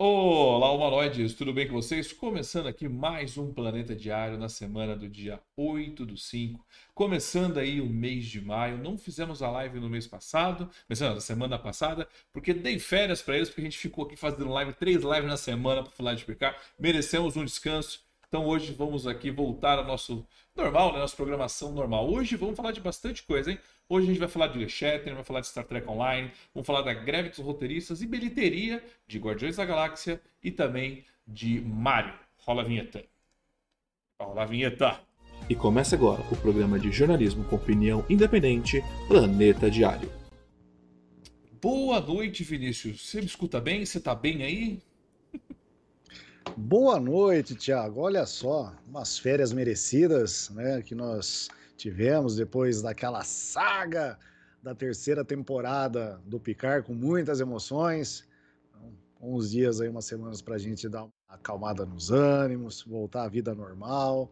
Olá, humanoides, tudo bem com vocês? Começando aqui mais um Planeta Diário na semana do dia 8 do 5. Começando aí o mês de maio. Não fizemos a live no mês passado, mas na semana passada, porque dei férias para eles, porque a gente ficou aqui fazendo live, três lives na semana para falar de picar. Merecemos um descanso. Então hoje vamos aqui voltar ao nosso normal, né? Nossa programação normal. Hoje vamos falar de bastante coisa, hein? Hoje a gente vai falar de Shatner, vai falar de Star Trek Online, vamos falar da greve dos roteiristas e bilheteria de Guardiões da Galáxia e também de Mario. Rola a vinheta. Rola a vinheta. E começa agora o programa de jornalismo com opinião independente, Planeta Diário. Boa noite, Vinícius. Você me escuta bem? Você tá bem aí? Boa noite, Tiago. Olha só, umas férias merecidas, né, que nós tivemos depois daquela saga da terceira temporada do Picar com muitas emoções. Então, uns dias aí, umas semanas para a gente dar uma acalmada nos ânimos, voltar à vida normal.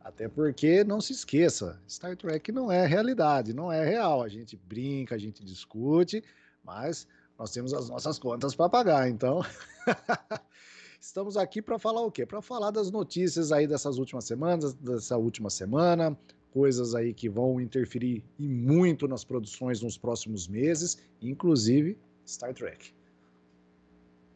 Até porque, não se esqueça, Star Trek não é realidade, não é real. A gente brinca, a gente discute, mas nós temos as nossas contas para pagar. Então, Estamos aqui para falar o quê? Para falar das notícias aí dessas últimas semanas, dessa última semana, coisas aí que vão interferir e muito nas produções nos próximos meses, inclusive Star Trek.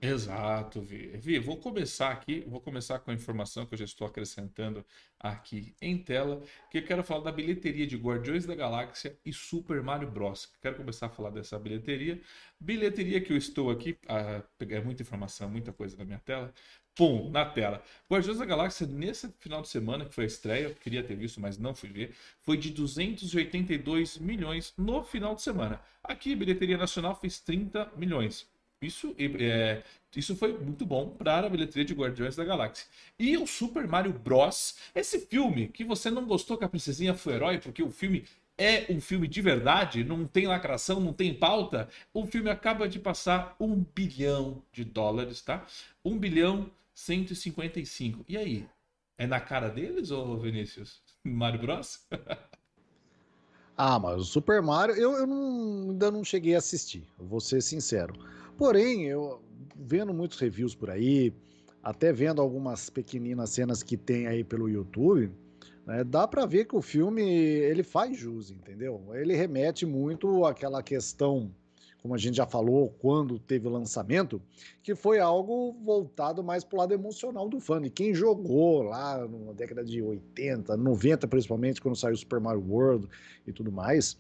Exato, Vi. Vi, vou começar aqui, vou começar com a informação que eu já estou acrescentando aqui em tela, que eu quero falar da bilheteria de Guardiões da Galáxia e Super Mario Bros. Quero começar a falar dessa bilheteria. Bilheteria que eu estou aqui, a pegar muita informação, muita coisa na minha tela. Pum, na tela. Guardiões da Galáxia, nesse final de semana, que foi a estreia, queria ter visto, mas não fui ver, foi de 282 milhões no final de semana. Aqui, bilheteria nacional fez 30 milhões. Isso, é, isso foi muito bom para a bilheteria de Guardiões da Galáxia. E o Super Mario Bros. Esse filme que você não gostou que a princesinha foi herói, porque o filme é um filme de verdade, não tem lacração, não tem pauta. O filme acaba de passar um bilhão de dólares, tá? Um bilhão 155. E aí? É na cara deles, ô Vinícius? Mario Bros? ah, mas o Super Mario eu, eu não, ainda não cheguei a assistir, vou ser sincero. Porém, eu vendo muitos reviews por aí, até vendo algumas pequeninas cenas que tem aí pelo YouTube, né, dá para ver que o filme ele faz jus, entendeu? Ele remete muito àquela questão, como a gente já falou quando teve o lançamento, que foi algo voltado mais pro lado emocional do fã. E quem jogou lá na década de 80, 90 principalmente, quando saiu Super Mario World e tudo mais,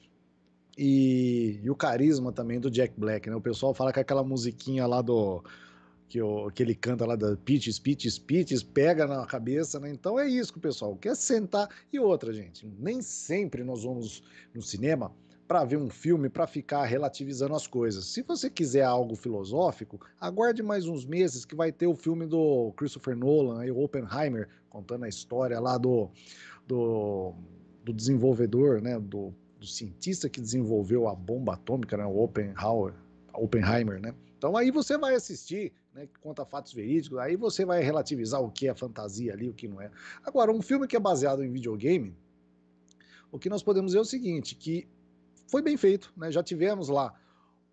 e, e, o carisma também do Jack Black, né? O pessoal fala que aquela musiquinha lá do. Que, o, que ele canta lá da Peaches, Peaches, Peaches, pega na cabeça, né? Então é isso que o pessoal quer sentar. E outra, gente, nem sempre nós vamos no cinema para ver um filme para ficar relativizando as coisas. Se você quiser algo filosófico, aguarde mais uns meses que vai ter o filme do Christopher Nolan, o Oppenheimer, contando a história lá do, do, do desenvolvedor, né? Do do cientista que desenvolveu a bomba atômica, né, o Oppenhauer, Oppenheimer, né? Então aí você vai assistir, né, conta fatos verídicos, aí você vai relativizar o que é fantasia ali, o que não é. Agora, um filme que é baseado em videogame, o que nós podemos dizer é o seguinte, que foi bem feito, né? Já tivemos lá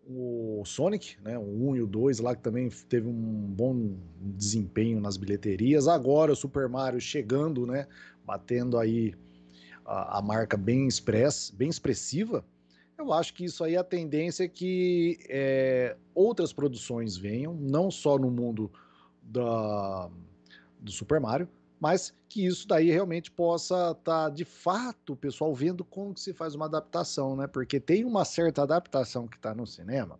o Sonic, né, o 1 e o 2 lá que também teve um bom desempenho nas bilheterias. Agora o Super Mario chegando, né, batendo aí a, a marca bem express, bem expressiva, eu acho que isso aí a tendência é que é, outras produções venham, não só no mundo da, do Super Mario, mas que isso daí realmente possa estar tá, de fato o pessoal vendo como que se faz uma adaptação, né? Porque tem uma certa adaptação que está no cinema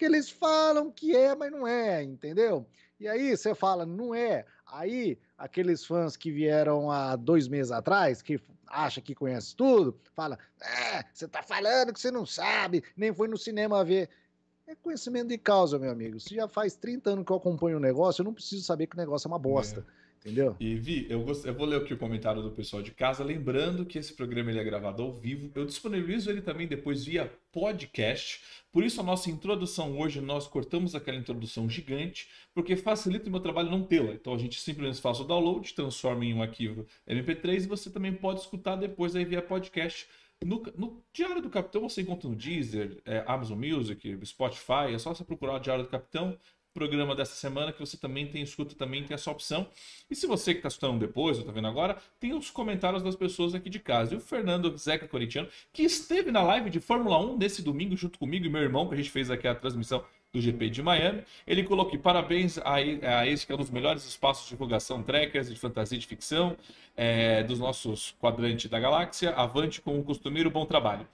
que eles falam que é, mas não é, entendeu? E aí você fala, não é. Aí aqueles fãs que vieram há dois meses atrás, que acha que conhece tudo, fala, é, você tá falando que você não sabe, nem foi no cinema ver. É conhecimento de causa, meu amigo. Se já faz 30 anos que eu acompanho o negócio, eu não preciso saber que o negócio é uma bosta. É. Entendeu? E Vi, eu, gost... eu vou ler aqui o comentário do pessoal de casa, lembrando que esse programa ele é gravado ao vivo. Eu disponibilizo ele também depois via podcast. Por isso a nossa introdução hoje nós cortamos aquela introdução gigante, porque facilita o meu trabalho não tê-la. Então a gente simplesmente faz o download, transforma em um arquivo MP3 e você também pode escutar depois aí via podcast. No, no, Diário do Capitão você encontra no Deezer, é, Amazon Music, Spotify, é só você procurar o Diário do Capitão programa dessa semana que você também tem escuta, também tem essa opção. E se você que está escutando depois ou está vendo agora, tem os comentários das pessoas aqui de casa. E o Fernando Zeca Coritiano, que esteve na live de Fórmula 1 nesse domingo junto comigo e meu irmão, que a gente fez aqui a transmissão do GP de Miami. Ele colocou parabéns a, a esse que é um dos melhores espaços de divulgação trackers, de fantasia de ficção, é, dos nossos quadrantes da galáxia. Avante com o costumeiro bom trabalho.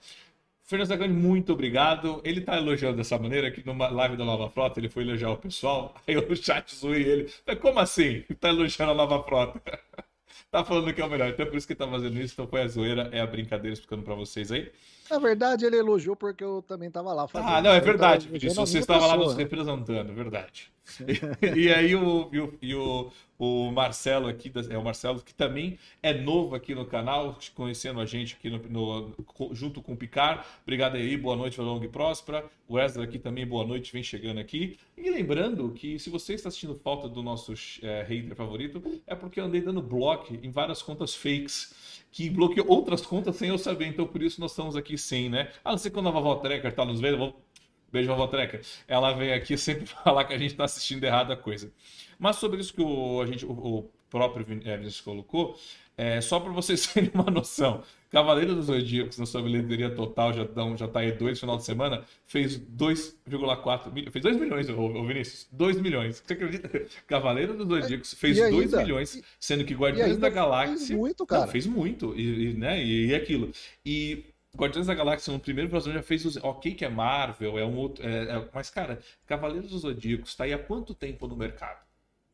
Fernando Zagani, muito obrigado. Ele tá elogiando dessa maneira que numa live da Nova Frota ele foi elogiar o pessoal. Aí o chat zoei ele. Como assim? Tá elogiando a Nova Frota? tá falando que é o melhor. Então por isso que tá fazendo isso. Então foi a zoeira, é a brincadeira explicando para vocês aí. Na verdade, ele elogiou porque eu também tava lá fazendo. Ah, não, é verdade. Isso você estava lá nos representando, verdade. E, e, aí o, e, o, e o, o Marcelo aqui, é o Marcelo, que também é novo aqui no canal, conhecendo a gente aqui no, no junto com o Picar. Obrigado aí, boa noite, longa e próspera. O Wesley aqui também, boa noite, vem chegando aqui. E lembrando que se você está assistindo falta do nosso é, hater favorito, é porque eu andei dando bloco em várias contas fakes que bloqueou outras contas sem eu saber. Então por isso nós estamos aqui sem, né? A não ser quando a Vovó Trekker tá nos vendo, vou... beijo Vovó Trekker. Ela vem aqui sempre falar que a gente está assistindo errado a coisa. Mas sobre isso que o, a gente, o, o próprio Vinícius colocou, é, só para vocês terem uma noção, Cavaleiro dos Zodíacos, na sua bilheteria total, já, dão, já tá aí dois final de semana, fez 2,4 milhões. Fez 2 milhões, ô, Vinícius. 2 milhões. Você acredita? Cavaleiro dos Zodíacos fez 2 milhões, sendo que Guardiões da Galáxia. Fez muito, cara. Não, fez muito. E, e né, e, e aquilo. E Guardiões da Galáxia no primeiro episódio já fez os. Ok, que é Marvel, é um outro. É, é... mas, cara, Cavaleiros dos Zodíacos tá aí há quanto tempo no mercado?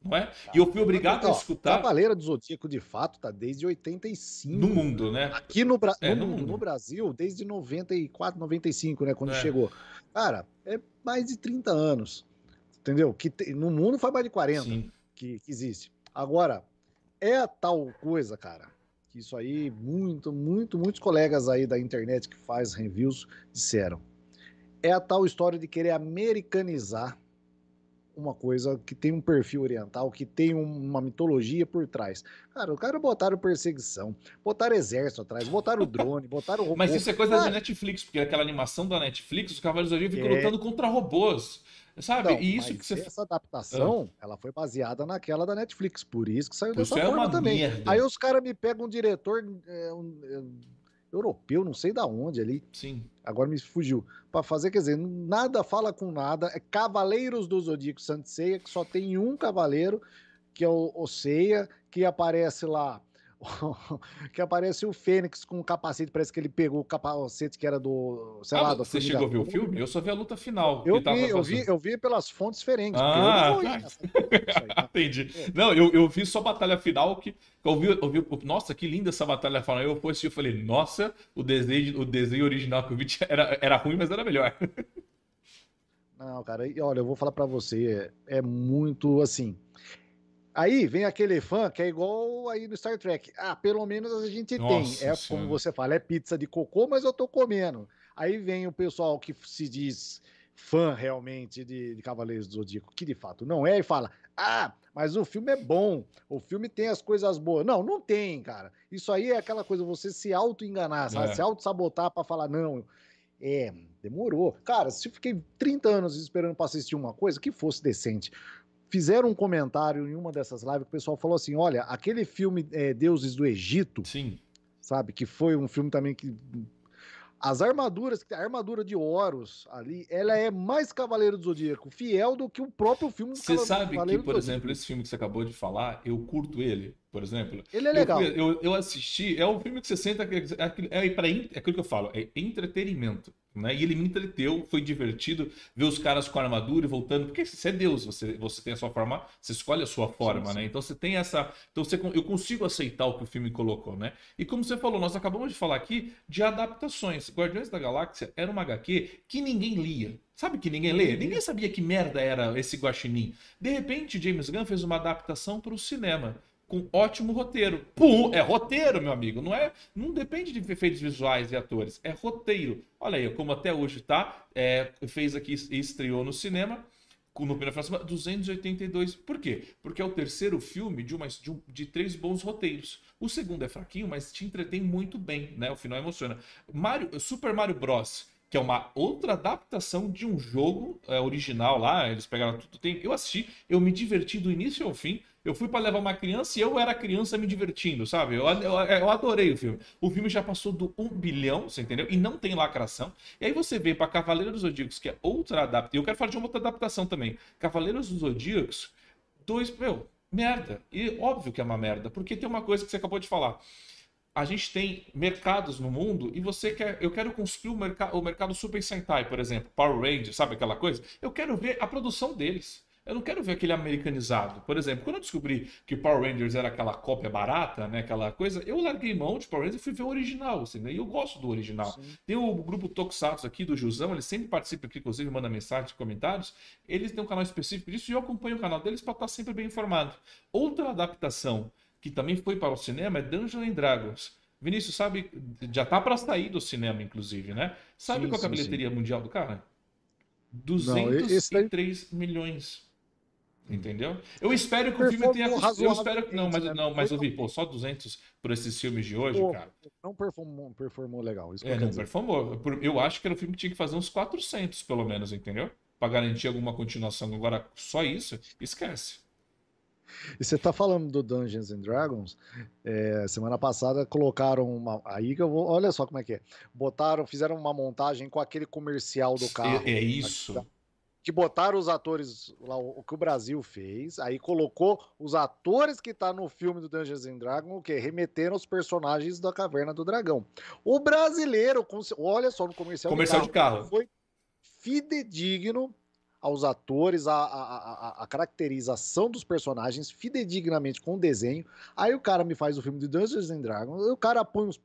Não é? E eu fui obrigado a escutar. Cavaleira do Zodíaco, de fato, tá desde 85. No mundo, né? Aqui no, Bra... é, no, no, no, Brasil, desde 94, 95, né? Quando é. chegou. Cara, é mais de 30 anos. Entendeu? Que te... no mundo faz mais de 40 que, que existe. Agora, é a tal coisa, cara, que isso aí, muito, muito, muitos colegas aí da internet que faz reviews disseram. É a tal história de querer americanizar uma coisa que tem um perfil oriental, que tem uma mitologia por trás. Cara, o cara botaram perseguição, botaram exército atrás, botaram drone, botaram robô. Mas isso é coisa cara... da Netflix, porque aquela animação da Netflix, os Cavaleiros do Zodíaco ficam é... lutando contra robôs. Sabe? Então, e isso que você. Essa adaptação, ah. ela foi baseada naquela da Netflix, por isso que saiu dessa é forma também. Merda. Aí os caras me pegam um diretor. É, um, é, europeu, não sei da onde ali. Sim. Agora me fugiu. Para fazer, quer dizer, nada fala com nada. É Cavaleiros do Zodíaco Santiceia, que só tem um cavaleiro, que é o Oceia, que aparece lá que aparece o Fênix com o capacete, parece que ele pegou o capacete que era do, sei ah, lá, do Você chegou a ver o filme? Eu só vi a luta final. Eu vi, eu vi, eu vi pelas fontes diferentes. Ah, tá. entendi. É. Não, eu, eu vi só a batalha final que eu vi, eu vi, nossa, que linda essa batalha final. Eu fui assistir e falei, nossa, o desenho, o desenho original que eu vi era, era ruim, mas era melhor. Não, cara, olha, eu vou falar para você, é, é muito assim, Aí vem aquele fã que é igual aí no Star Trek. Ah, pelo menos a gente Nossa tem. É senhora. como você fala, é pizza de cocô, mas eu tô comendo. Aí vem o pessoal que se diz fã realmente de, de Cavaleiros do Zodíaco, que de fato não é, e fala: Ah, mas o filme é bom, o filme tem as coisas boas. Não, não tem, cara. Isso aí é aquela coisa, você se auto-enganar, é. se auto-sabotar para falar, não. É, demorou. Cara, se eu fiquei 30 anos esperando para assistir uma coisa que fosse decente, fizeram um comentário em uma dessas lives que o pessoal falou assim: olha, aquele filme é, Deuses do Egito, Sim. sabe, que foi um filme também que as armaduras, a armadura de Horus ali, ela é mais Cavaleiro do Zodíaco, fiel do que o próprio filme do Você sabe que, por exemplo, esse filme que você acabou de falar, eu curto ele, por exemplo. Ele é legal. Eu, eu, eu assisti, é um filme que você senta, é, é, é, para é aquilo que eu falo, é entretenimento. Né? E ele me entreteu, foi divertido ver os caras com armadura e voltando, porque você é Deus, você, você tem a sua forma, você escolhe a sua forma, sim, sim. né? Então você tem essa. Então você, eu consigo aceitar o que o filme colocou, né? E como você falou, nós acabamos de falar aqui de adaptações. Guardiões da Galáxia era uma HQ que ninguém lia. Sabe que ninguém lê? Ninguém sabia que merda era esse guaxinim. De repente, James Gunn fez uma adaptação para o cinema com ótimo roteiro. Pum, é roteiro, meu amigo. Não é, não depende de efeitos visuais e atores, é roteiro. Olha aí, como até hoje tá, é, fez aqui estreou no cinema no primeiro final 282. Por quê? Porque é o terceiro filme de, uma, de, um, de, três bons roteiros. O segundo é fraquinho, mas te entretém muito bem, né? O final emociona. Mario, Super Mario Bros que é uma outra adaptação de um jogo é, original lá. Eles pegaram tudo. Tem, eu assisti, eu me diverti do início ao fim. Eu fui para levar uma criança e eu era criança me divertindo, sabe? Eu, eu, eu, adorei o filme. O filme já passou do 1 bilhão, você entendeu? E não tem lacração. E aí você vê para Cavaleiros dos Zodíacos, que é outra adaptação. Eu quero falar de uma outra adaptação também. Cavaleiros dos Zodíacos, dois. Meu, merda. E óbvio que é uma merda, porque tem uma coisa que você acabou de falar a gente tem mercados no mundo e você quer. Eu quero construir o, o mercado Super Sentai, por exemplo, Power Rangers, sabe aquela coisa? Eu quero ver a produção deles. Eu não quero ver aquele americanizado. Por exemplo, quando eu descobri que Power Rangers era aquela cópia barata, né, aquela coisa, eu larguei mão de Power Rangers e fui ver o original, assim, né? E eu gosto do original. Sim. Tem o grupo Tokusatsu aqui do Jusão, ele sempre participa aqui, inclusive manda mensagem, comentários. Eles têm um canal específico disso e eu acompanho o canal deles para estar sempre bem informado. Outra adaptação que também foi para o cinema é Dungeons and Dragons. Vinícius, sabe, já tá para sair do cinema, inclusive, né? Sabe sim, qual é a bilheteria sim. mundial do cara? 203 Não, milhões. Entendeu? Eu espero que o filme tenha. Eu espero que. Não, mas, não, mas eu vi, pô, só 200 por esses filmes de hoje, pô, cara. Não performou, performou legal. é, não dizer. performou. Eu acho que era um filme que tinha que fazer uns 400, pelo menos, entendeu? Para garantir alguma continuação. Agora, só isso, esquece. E você tá falando do Dungeons and Dragons, é, semana passada colocaram uma. Aí que eu vou. Olha só como é que é. Botaram, fizeram uma montagem com aquele comercial do carro. É, é isso. Que botaram os atores lá, o que o Brasil fez, aí colocou os atores que tá no filme do Dungeons and Dragons, o que? Remeteram os personagens da Caverna do Dragão. O brasileiro, olha só no comercial, comercial de carro, de carro. foi fidedigno aos atores, a, a, a, a, caracterização dos personagens fidedignamente com o desenho. Aí o cara me faz o filme de Dungeons and Dragons, o cara põe uns,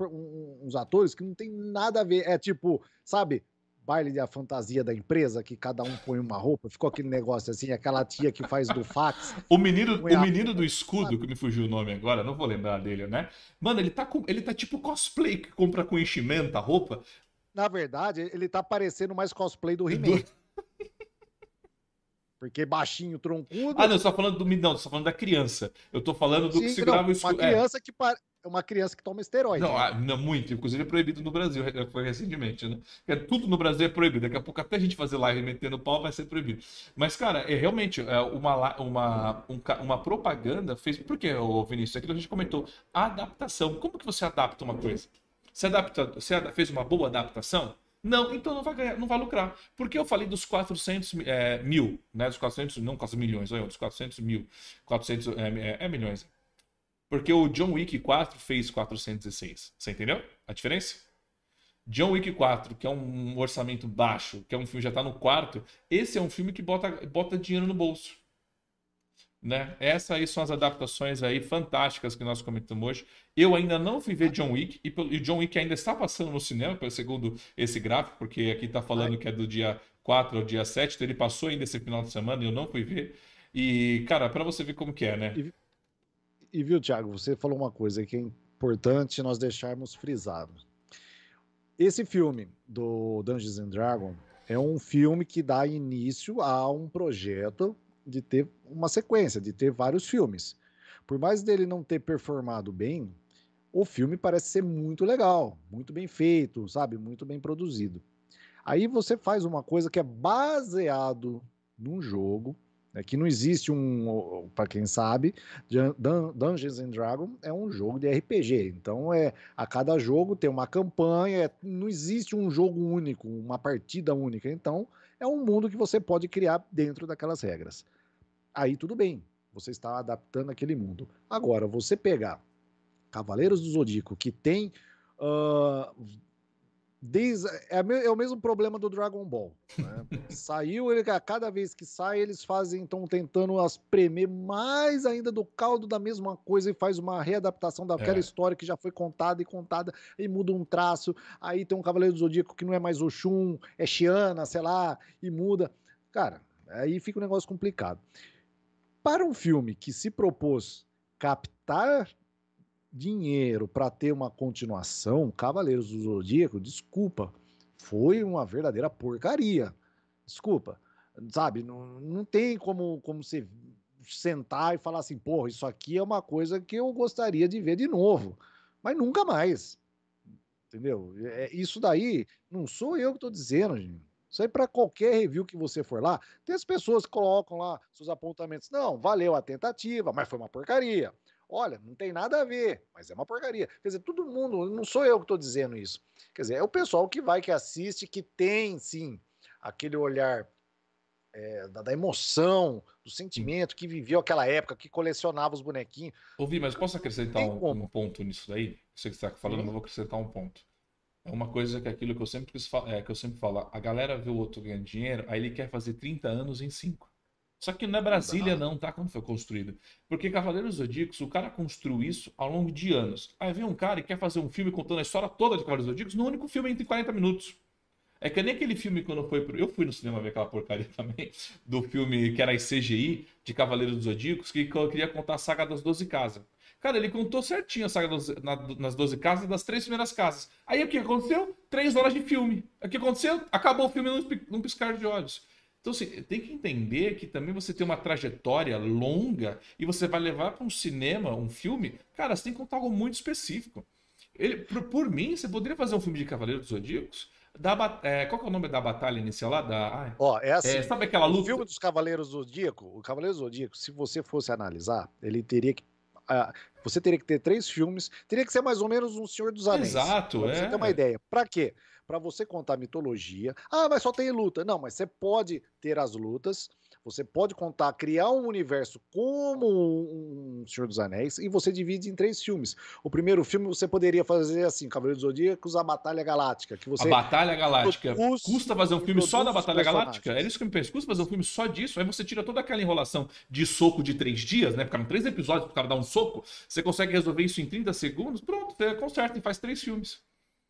uns atores que não tem nada a ver. É tipo, sabe, baile da fantasia da empresa, que cada um põe uma roupa, ficou aquele negócio assim, aquela tia que faz do fax. o menino, o menino do escudo, que me fugiu o nome agora, não vou lembrar dele, né? Mano, ele tá, com, ele tá tipo cosplay que compra com enchimento a roupa. Na verdade, ele tá parecendo mais cosplay do He-Man. Porque baixinho, troncudo. Ah, não, você tá falando do. Não, você tá falando da criança. Eu tô falando do Sim, que segurava o escudo. Uma é. criança é. que par... uma criança que toma esteroide. Não, ah, não, muito. Inclusive é proibido no Brasil, foi recentemente, né? É, tudo no Brasil é proibido. Daqui a pouco até a gente fazer live metendo pau vai ser proibido. Mas, cara, é realmente é uma, uma, um, uma propaganda fez. Por que, Vinícius? Aquilo que a gente comentou. A adaptação. Como que você adapta uma coisa? Você, adapta, você fez uma boa adaptação? Não, então não vai ganhar, não vai lucrar. Porque eu falei dos 400 é, mil, né? Dos 400, não 400 milhões, olha, dos 400 mil. 400 é, é, é, milhões. Porque o John Wick 4 fez 416. Você entendeu a diferença? John Wick 4, que é um orçamento baixo, que é um filme já tá no quarto, esse é um filme que bota, bota dinheiro no bolso. Né? Essas aí são as adaptações aí fantásticas que nós comentamos hoje. Eu ainda não fui ver John Wick e, o John Wick ainda está passando no cinema, segundo esse gráfico, porque aqui está falando que é do dia 4 ao dia 7, então ele passou ainda esse final de semana e eu não fui ver. E, cara, para você ver como que é, né? E, e viu, Thiago, você falou uma coisa que é importante nós deixarmos frisado. Esse filme do Dungeons and Dragons é um filme que dá início a um projeto de ter uma sequência, de ter vários filmes. Por mais dele não ter performado bem, o filme parece ser muito legal, muito bem feito, sabe? Muito bem produzido. Aí você faz uma coisa que é baseado num jogo, né, que não existe um, para quem sabe, Dungeons and Dragons é um jogo de RPG. Então é a cada jogo tem uma campanha, é, não existe um jogo único, uma partida única. Então é um mundo que você pode criar dentro daquelas regras aí tudo bem, você está adaptando aquele mundo. Agora, você pegar Cavaleiros do Zodíaco, que tem. Uh, desde, é, é, o mesmo problema do Dragon Ball. Né? Saiu, ele, a cada vez que sai, eles fazem, estão tentando espremer mais ainda do caldo da mesma coisa e faz uma readaptação daquela é. história que já foi contada e contada, e muda um traço. Aí tem um Cavaleiro do Zodíaco que não é mais Oxum, é Xiana, sei lá, e muda. Cara, aí fica um negócio complicado. Para um filme que se propôs captar dinheiro para ter uma continuação, Cavaleiros do Zodíaco, desculpa, foi uma verdadeira porcaria. Desculpa, sabe? Não, não tem como, como você sentar e falar assim, porra, isso aqui é uma coisa que eu gostaria de ver de novo, mas nunca mais. Entendeu? É, isso daí não sou eu que estou dizendo, gente. Isso aí para qualquer review que você for lá, tem as pessoas que colocam lá seus apontamentos. Não, valeu a tentativa, mas foi uma porcaria. Olha, não tem nada a ver, mas é uma porcaria. Quer dizer, todo mundo, não sou eu que estou dizendo isso. Quer dizer, é o pessoal que vai, que assiste, que tem sim aquele olhar é, da, da, emoção, do sentimento, que viveu aquela época, que colecionava os bonequinhos. Ouvi, mas posso acrescentar um, um, ponto nisso daí? Você que está falando, mas vou acrescentar um ponto. É uma coisa que é aquilo que eu sempre quis, é, que eu sempre falo, a galera vê o outro ganhando dinheiro, aí ele quer fazer 30 anos em 5. Só que não é Brasília, não, tá? Quando foi construído. Porque Cavaleiros Zodíacos, o cara construiu isso ao longo de anos. Aí vem um cara e quer fazer um filme contando a história toda de Cavaleiros Zodíacos no único filme entre 40 minutos. É que nem aquele filme quando foi pro... Eu fui no cinema ver aquela porcaria também, do filme que era CGI, de Cavaleiros dos Zodíacos, que eu queria contar a saga das 12 casas. Cara, ele contou certinho a saga dos, na, nas 12 casas das três primeiras casas. Aí o que aconteceu? Três horas de filme. O que aconteceu? Acabou o filme num, num piscar de olhos. Então, assim, tem que entender que também você tem uma trajetória longa e você vai levar para um cinema, um filme, cara, você tem que contar algo muito específico. Ele, por, por mim, você poderia fazer um filme de Cavaleiros dos Zodíacos da, é, qual que é o nome da batalha inicial lá? Da, Ó, é assim. É, sabe aquela luta? O filme dos Cavaleiros do Zodíaco, o Cavaleiro do Zodíaco, se você fosse analisar, ele teria que. Uh, você teria que ter três filmes, teria que ser mais ou menos um Senhor dos Anéis. Exato, pra é. Você ter uma ideia. Pra quê? Para você contar mitologia. Ah, mas só tem luta. Não, mas você pode ter as lutas você pode contar, criar um universo como um Senhor dos Anéis e você divide em três filmes. O primeiro filme você poderia fazer assim, Cavaleiros Zodíacos, a Batalha Galáctica. Que você a Batalha Galáctica. Produz, custa fazer um filme só da Batalha Galáctica? É isso que me pensa. Custa fazer um filme só disso? Aí você tira toda aquela enrolação de soco de três dias, né? Ficaram três episódios pro cara dar um soco. Você consegue resolver isso em 30 segundos? Pronto, conserta e faz três filmes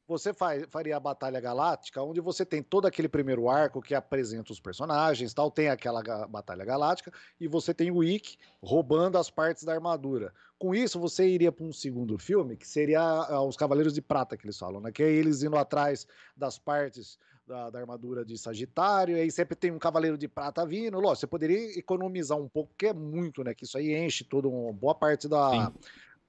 você faria a Batalha Galáctica, onde você tem todo aquele primeiro arco que apresenta os personagens, tal, tem aquela Batalha Galáctica, e você tem o Ikki roubando as partes da armadura. Com isso, você iria para um segundo filme, que seria uh, os Cavaleiros de Prata, que eles falam, né? Que é eles indo atrás das partes da, da, armadura de Sagitário, aí sempre tem um Cavaleiro de Prata vindo. Lógico, você poderia economizar um pouco, porque é muito, né? Que isso aí enche toda uma boa parte da,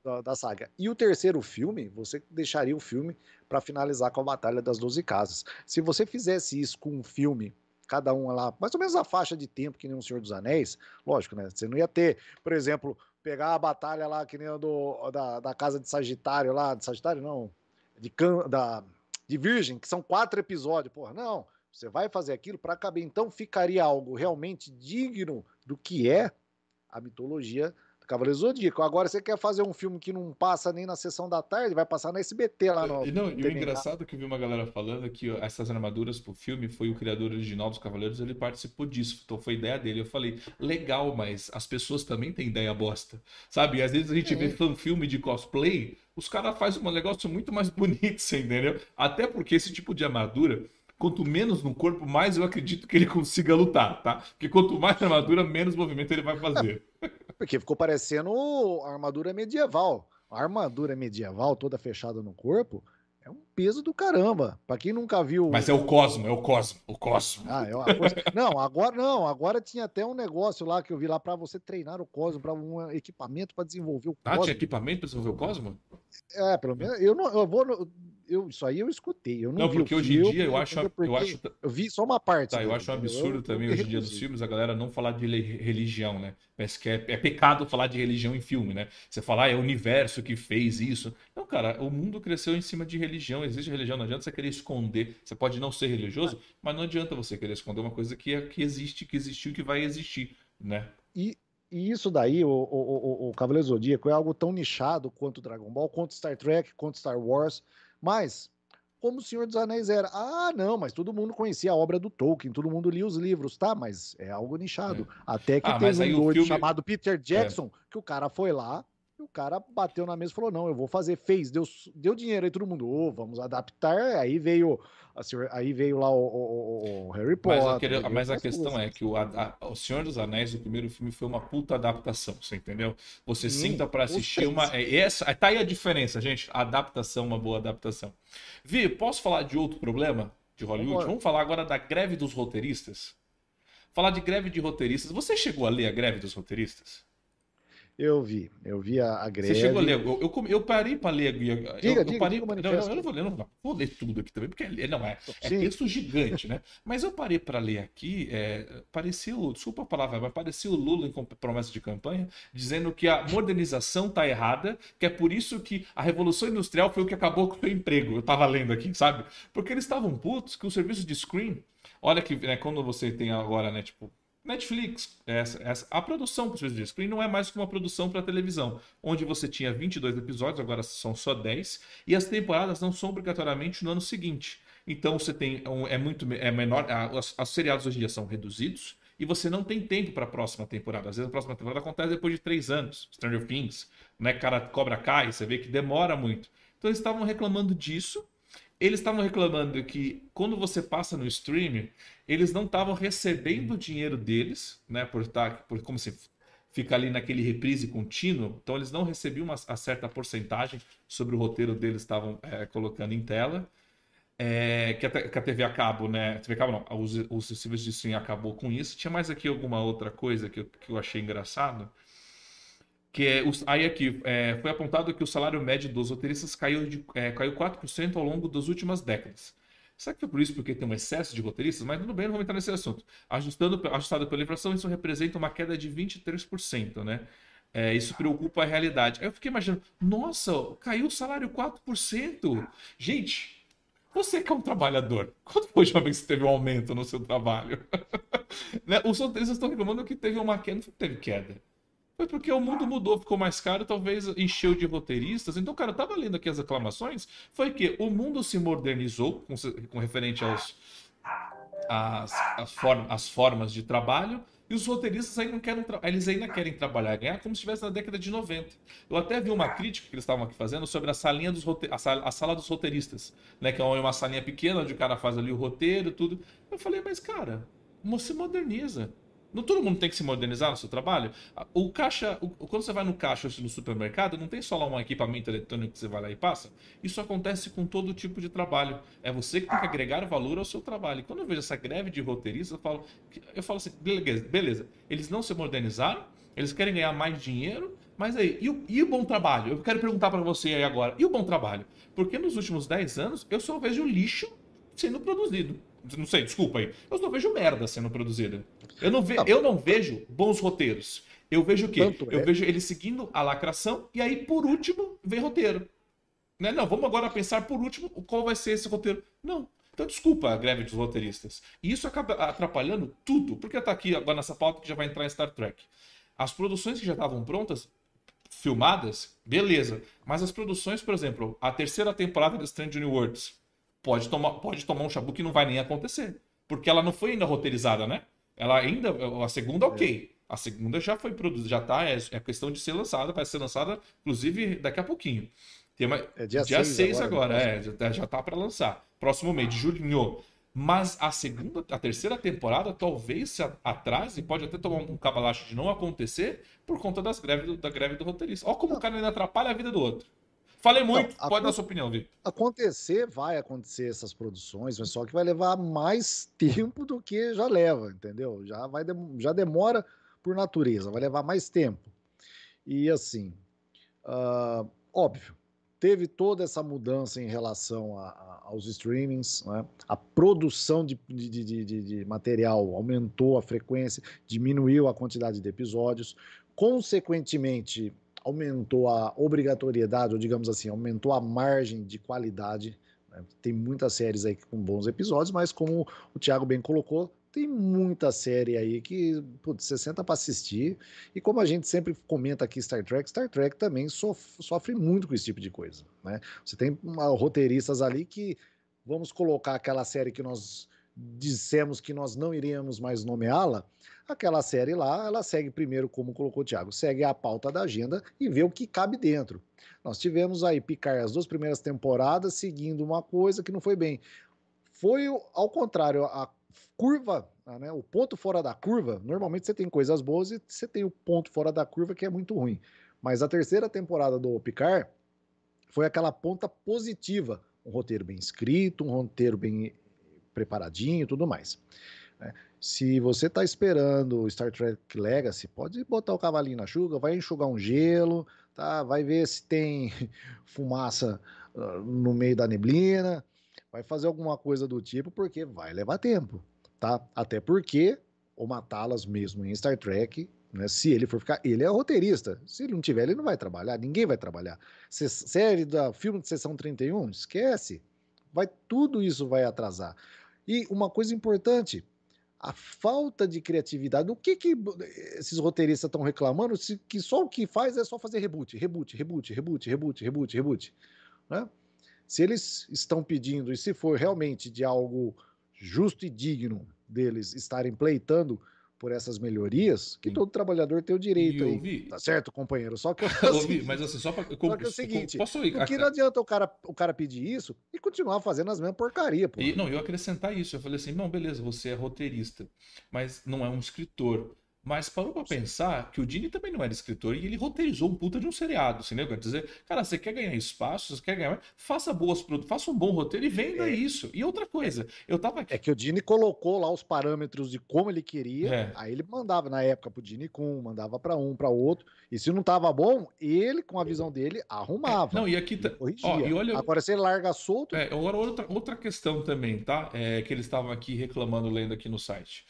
da, da, saga. E o terceiro filme, você deixaria o filme para finalizar com a Batalha das Doze Casas. Se você fizesse isso com um filme, cada um lá, mais ou menos a faixa de tempo que nem o Senhor dos Anéis, lógico, né? Você não ia ter, por exemplo, pegar a batalha lá que nem a do, da, da casa de Sagitário lá, de Sagitário não, de, can, da, de Virgem, que são quatro episódios, porra, não. Você vai fazer aquilo para caber. Então ficaria algo realmente digno do que é a mitologia Cavaleiro Zodíaco. Agora você quer fazer um filme que não passa nem na sessão da tarde, vai passar na SBT lá no. Não, e o engraçado é que eu vi uma galera falando que essas armaduras pro filme foi o criador original dos Cavaleiros, ele participou disso. Então foi ideia dele. Eu falei, legal, mas as pessoas também têm ideia bosta. Sabe? E às vezes a gente é. vê filme de cosplay, os caras fazem um negócio muito mais bonito, você entendeu? Até porque esse tipo de armadura quanto menos no corpo, mais eu acredito que ele consiga lutar, tá? Porque quanto mais armadura, menos movimento ele vai fazer. Porque ficou parecendo armadura medieval. A armadura medieval toda fechada no corpo é um peso do caramba. Para quem nunca viu. Mas é o Cosmo, é o Cosmo, o Cosmo. Ah, é coisa... Não, agora não, agora tinha até um negócio lá que eu vi lá para você treinar o Cosmo, para um equipamento para desenvolver o Cosmo. Ah, tinha equipamento para desenvolver o Cosmo? É, pelo menos eu não eu vou eu, isso aí eu esqueci. Eu não, não porque hoje em dia eu, acho. Eu, acho eu vi só uma parte. Tá, eu acho um absurdo também hoje em dia dos filmes a galera não falar de religião, né? Parece que é, é pecado falar de religião em filme, né? Você falar, ah, é o universo que fez isso. Não, cara, o mundo cresceu em cima de religião. Existe religião, não adianta você querer esconder. Você pode não ser religioso, mas não adianta você querer esconder uma coisa que, é, que existe, que existiu, que vai existir, né? E, e isso daí, o, o, o, o Cavaleiro Zodíaco, é algo tão nichado quanto Dragon Ball, quanto Star Trek, quanto Star Wars. Mas, como o Senhor dos Anéis era, ah, não, mas todo mundo conhecia a obra do Tolkien, todo mundo lia os livros, tá? Mas é algo nichado. É. Até que ah, tem um doido filme... chamado Peter Jackson, é. que o cara foi lá, e o cara bateu na mesa e falou: não, eu vou fazer, fez, deu, deu dinheiro aí todo mundo, oh, vamos adaptar. Aí veio, aí veio lá o, o, o Harry Potter. Mas, mas a questão coisas. é que o, a, o Senhor dos Anéis, o primeiro filme, foi uma puta adaptação, você entendeu? Você hum, senta para assistir uma. É, essa, tá aí a diferença, gente. Adaptação, uma boa adaptação. Vi, posso falar de outro problema de Hollywood? Vamos falar agora da greve dos roteiristas? Falar de greve de roteiristas. Você chegou a ler a greve dos roteiristas? Eu vi, eu vi a, a greve. Você chegou a ler? Eu, eu, eu parei para ler. Eu, diga, eu, diga, eu parei, diga não, eu não vou ler, não, não, vou ler tudo aqui também, porque é, não é, é texto gigante, né? Mas eu parei para ler aqui, é, pareceu, desculpa a palavra, mas parecia o Lula em promessa de campanha, dizendo que a modernização tá errada, que é por isso que a Revolução Industrial foi o que acabou com o emprego. Eu tava lendo aqui, sabe? Porque eles estavam putos que o serviço de screen, olha que, né, quando você tem agora, né, tipo, Netflix, essa, essa, a produção para de screen não é mais que uma produção para televisão, onde você tinha 22 episódios, agora são só 10, e as temporadas não são obrigatoriamente no ano seguinte. Então você tem um, é muito é menor, os, os seriados hoje em dia são reduzidos e você não tem tempo para a próxima temporada. Às vezes a próxima temporada acontece depois de três anos. Stranger Things, né? Cara, Cobra Kai, você vê que demora muito. Então eles estavam reclamando disso eles estavam reclamando que quando você passa no stream, eles não estavam recebendo o dinheiro deles, né? Por estar, tá, por como se fica ali naquele reprise contínuo, então eles não recebiam uma, uma certa porcentagem sobre o roteiro deles estavam é, colocando em tela. É, que, a, que, a, TV a cabo, né? TV a cabo não, os, os serviços de stream acabou com isso. Tinha mais aqui alguma outra coisa que eu, que eu achei engraçado que é, os, aí aqui é, foi apontado que o salário médio dos roteiristas caiu, de, é, caiu 4% ao longo das últimas décadas. Será que foi por isso porque tem um excesso de roteiristas? Mas tudo bem, não vamos entrar nesse assunto. Ajustando, ajustado pela inflação, isso representa uma queda de 23%, né? É, isso preocupa a realidade. Aí eu fiquei imaginando, nossa, caiu o salário 4%. Gente, você que é um trabalhador, quando foi a última vez que teve um aumento no seu trabalho? né? Os roteiristas estão reclamando que teve uma queda, teve queda. Foi porque o mundo mudou, ficou mais caro, talvez encheu de roteiristas. Então, cara, eu tava lendo aqui as reclamações. Foi que o mundo se modernizou com, com referente aos as, as, form, as formas de trabalho. E os roteiristas ainda não querem, eles ainda querem trabalhar, ganhar como se estivesse na década de 90. Eu até vi uma crítica que eles estavam aqui fazendo sobre a salinha dos rote... a, sala, a sala dos roteiristas, né? Que é uma salinha pequena onde o cara faz ali o roteiro, tudo. Eu falei, mas cara, se moderniza. Não todo mundo tem que se modernizar no seu trabalho? O caixa, o, quando você vai no caixa no supermercado, não tem só lá um equipamento eletrônico que você vai lá e passa. Isso acontece com todo tipo de trabalho. É você que tem que agregar valor ao seu trabalho. E quando eu vejo essa greve de roteiristas, eu falo, eu falo assim, beleza, beleza, eles não se modernizaram, eles querem ganhar mais dinheiro, mas aí, e o, e o bom trabalho? Eu quero perguntar para você aí agora, e o bom trabalho? Porque nos últimos 10 anos eu só vejo lixo sendo produzido. Não sei, desculpa aí. Eu só vejo merda sendo produzida. Eu não, ve tá eu não vejo bons roteiros. Eu vejo o quê? Tanto eu é... vejo ele seguindo a lacração e aí, por último, vem roteiro. Né? Não, vamos agora pensar por último qual vai ser esse roteiro. Não. Então, desculpa a greve dos roteiristas. E isso acaba atrapalhando tudo. Porque tá aqui agora nessa pauta que já vai entrar em Star Trek. As produções que já estavam prontas, filmadas, beleza. Mas as produções, por exemplo, a terceira temporada de Strange New Worlds, pode tomar, pode tomar um chabu que não vai nem acontecer. Porque ela não foi ainda roteirizada, né? Ela ainda. A segunda, ok. A segunda já foi produzida, já tá. É, é questão de ser lançada, vai ser lançada, inclusive, daqui a pouquinho. Tem uma, é dia 6 agora, agora é, já, já tá para lançar. Próximo mês, de julho. Mas a segunda, a terceira temporada talvez se atrase, pode até tomar um cavalacho de não acontecer por conta das greves, da greve do roteirista. Olha como o cara ainda atrapalha a vida do outro. Falei muito, não, pode dar sua opinião, Vi. Acontecer, vai acontecer essas produções, mas só que vai levar mais tempo do que já leva, entendeu? Já, vai, já demora por natureza, vai levar mais tempo. E assim, uh, óbvio, teve toda essa mudança em relação a, a, aos streamings, né? a produção de, de, de, de, material aumentou a frequência, diminuiu a quantidade de episódios, consequentemente aumentou a obrigatoriedade, ou digamos assim, aumentou a margem de qualidade. Né? Tem muitas séries aí com bons episódios, mas como o Thiago bem colocou, tem muita série aí que putz, você senta para assistir. E como a gente sempre comenta aqui Star Trek, Star Trek também sofre, sofre muito com esse tipo de coisa. Né? Você tem uma, roteiristas ali que vamos colocar aquela série que nós dissemos que nós não iríamos mais nomeá-la, aquela série lá, ela segue primeiro, como colocou o Thiago, segue a pauta da agenda e vê o que cabe dentro. Nós tivemos aí picar as duas primeiras temporadas seguindo uma coisa que não foi bem. Foi ao contrário, a curva, né, o ponto fora da curva, normalmente você tem coisas boas e você tem o ponto fora da curva que é muito ruim. Mas a terceira temporada do Picard foi aquela ponta positiva, um roteiro bem escrito, um roteiro bem preparadinho e tudo mais. Né? Se você está esperando Star Trek Legacy, pode botar o cavalinho na chuva, vai enxugar um gelo, tá? vai ver se tem fumaça uh, no meio da neblina, vai fazer alguma coisa do tipo, porque vai levar tempo. Tá? Até porque o matá-las mesmo em Star Trek né? Se ele for ficar, ele é roteirista. Se ele não tiver, ele não vai trabalhar, ninguém vai trabalhar. série da filme de sessão 31, esquece. Vai tudo isso vai atrasar. E uma coisa importante, a falta de criatividade. O que, que esses roteiristas estão reclamando? Se, que só o que faz é só fazer reboot, reboot, reboot, reboot, reboot, reboot, reboot. Né? Se eles estão pedindo, e se for realmente de algo justo e digno deles estarem pleitando por essas melhorias, que Sim. todo trabalhar tem o direito aí. Vi. Tá certo, companheiro? Só que eu, ouvi, mas assim, só para só que é o seguinte, posso ir, porque não adianta o cara, o cara pedir isso e continuar fazendo as mesmas porcaria, pô. E, não, eu acrescentar isso, eu falei assim, não, beleza, você é roteirista, mas não é um escritor. Mas parou pra pensar que o Dini também não era escritor e ele roteirizou um puta de um seriado, né? Quer dizer, cara, você quer ganhar espaço, você quer ganhar. Faça boas produções, faça um bom roteiro e venda é. isso. E outra coisa, eu tava aqui. É que o Dini colocou lá os parâmetros de como ele queria, é. aí ele mandava na época pro Dini com um, mandava para um, para outro. E se não tava bom, ele, com a visão dele, arrumava. É. Não, e aqui tá. Ó, e olha... Agora, se ele larga solto. É, agora outra, outra questão também, tá? É, que eles estavam aqui reclamando, lendo aqui no site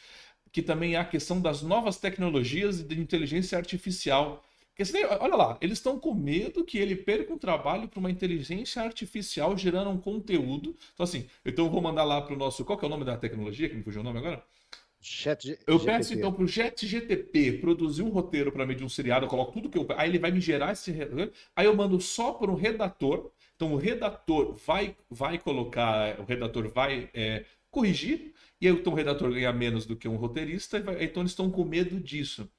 que também há a questão das novas tecnologias de inteligência artificial. Porque, olha lá, eles estão com medo que ele perca um trabalho para uma inteligência artificial gerando um conteúdo. Então, assim, então eu vou mandar lá para o nosso. Qual que é o nome da tecnologia? Que me fugiu o nome agora? Chat eu peço então para o GTP produzir um roteiro para mim de um seriado, eu coloco tudo que eu. Aí ele vai me gerar esse. Aí eu mando só para um redator. Então o redator vai, vai colocar, o redator vai é, corrigir e aí então, o redator ganha menos do que um roteirista, então eles estão com medo disso.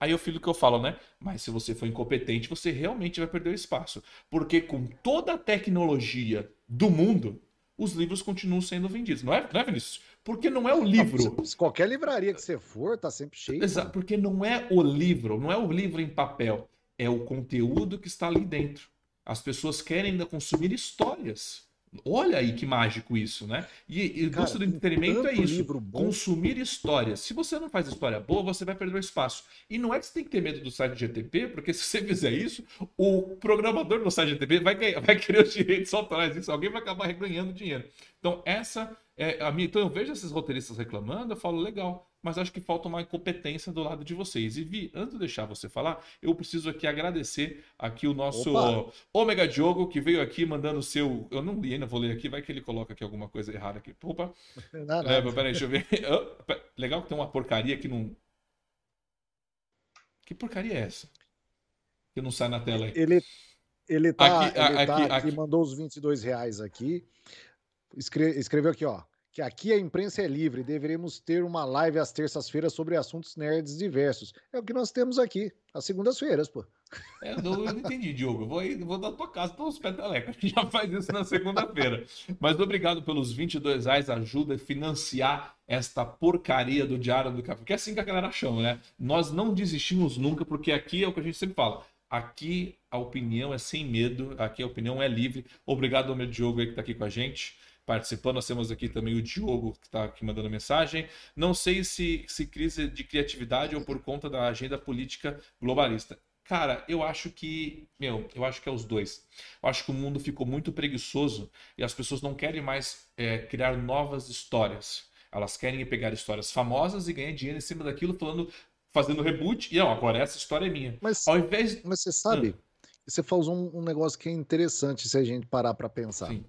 Aí eu filho que eu falo, né? Mas se você for incompetente, você realmente vai perder o espaço. Porque com toda a tecnologia do mundo, os livros continuam sendo vendidos. Não é, não é Vinícius? Porque não é o livro. Não, qualquer livraria que você for, tá sempre cheio. Exato, porque não é o livro, não é o livro em papel. É o conteúdo que está ali dentro. As pessoas querem ainda consumir histórias. Olha aí que mágico isso, né? E, o gosto do entretenimento é isso: consumir histórias. Se você não faz história boa, você vai perder o espaço. E não é que você tem que ter medo do site GTP, porque se você fizer isso, o programador do site GTP vai, vai querer os direitos autorais disso, alguém vai acabar ganhando dinheiro. Então, essa é a minha. Então, eu vejo esses roteiristas reclamando, eu falo, legal mas acho que falta uma competência do lado de vocês. E Vi, antes de deixar você falar, eu preciso aqui agradecer aqui o nosso Opa. Omega Diogo, que veio aqui mandando o seu. Eu não li ainda, vou ler aqui, vai que ele coloca aqui alguma coisa errada aqui. Opa! Não, é, peraí, deixa eu ver. Legal que tem uma porcaria que não. Que porcaria é essa? Que não sai na tela aí. Ele, ele tá, aqui, ele tá aqui, aqui, mandou os 22 reais aqui. Escre, escreveu aqui, ó que aqui a imprensa é livre, deveremos ter uma live às terças-feiras sobre assuntos nerds diversos. É o que nós temos aqui, às segundas-feiras, pô. É, eu, não, eu não entendi, Diogo. Vou, vou dar tua casa para os petelecas. A gente já faz isso na segunda-feira. Mas obrigado pelos 22 reais. Ajuda a financiar esta porcaria do Diário do Café. Porque é assim que a galera chama, né? Nós não desistimos nunca, porque aqui é o que a gente sempre fala. Aqui a opinião é sem medo, aqui a opinião é livre. Obrigado ao meu Diogo aí que está aqui com a gente participando. Nós temos aqui também o Diogo, que está aqui mandando mensagem. Não sei se, se crise de criatividade ou por conta da agenda política globalista. Cara, eu acho que, meu, eu acho que é os dois. Eu acho que o mundo ficou muito preguiçoso e as pessoas não querem mais é, criar novas histórias. Elas querem pegar histórias famosas e ganhar dinheiro em cima daquilo, falando, fazendo reboot. E não, agora essa história é minha. Mas, Ao invés... mas você sabe, hum. você falou um, um, negócio que é interessante se a gente parar para pensar. Sim.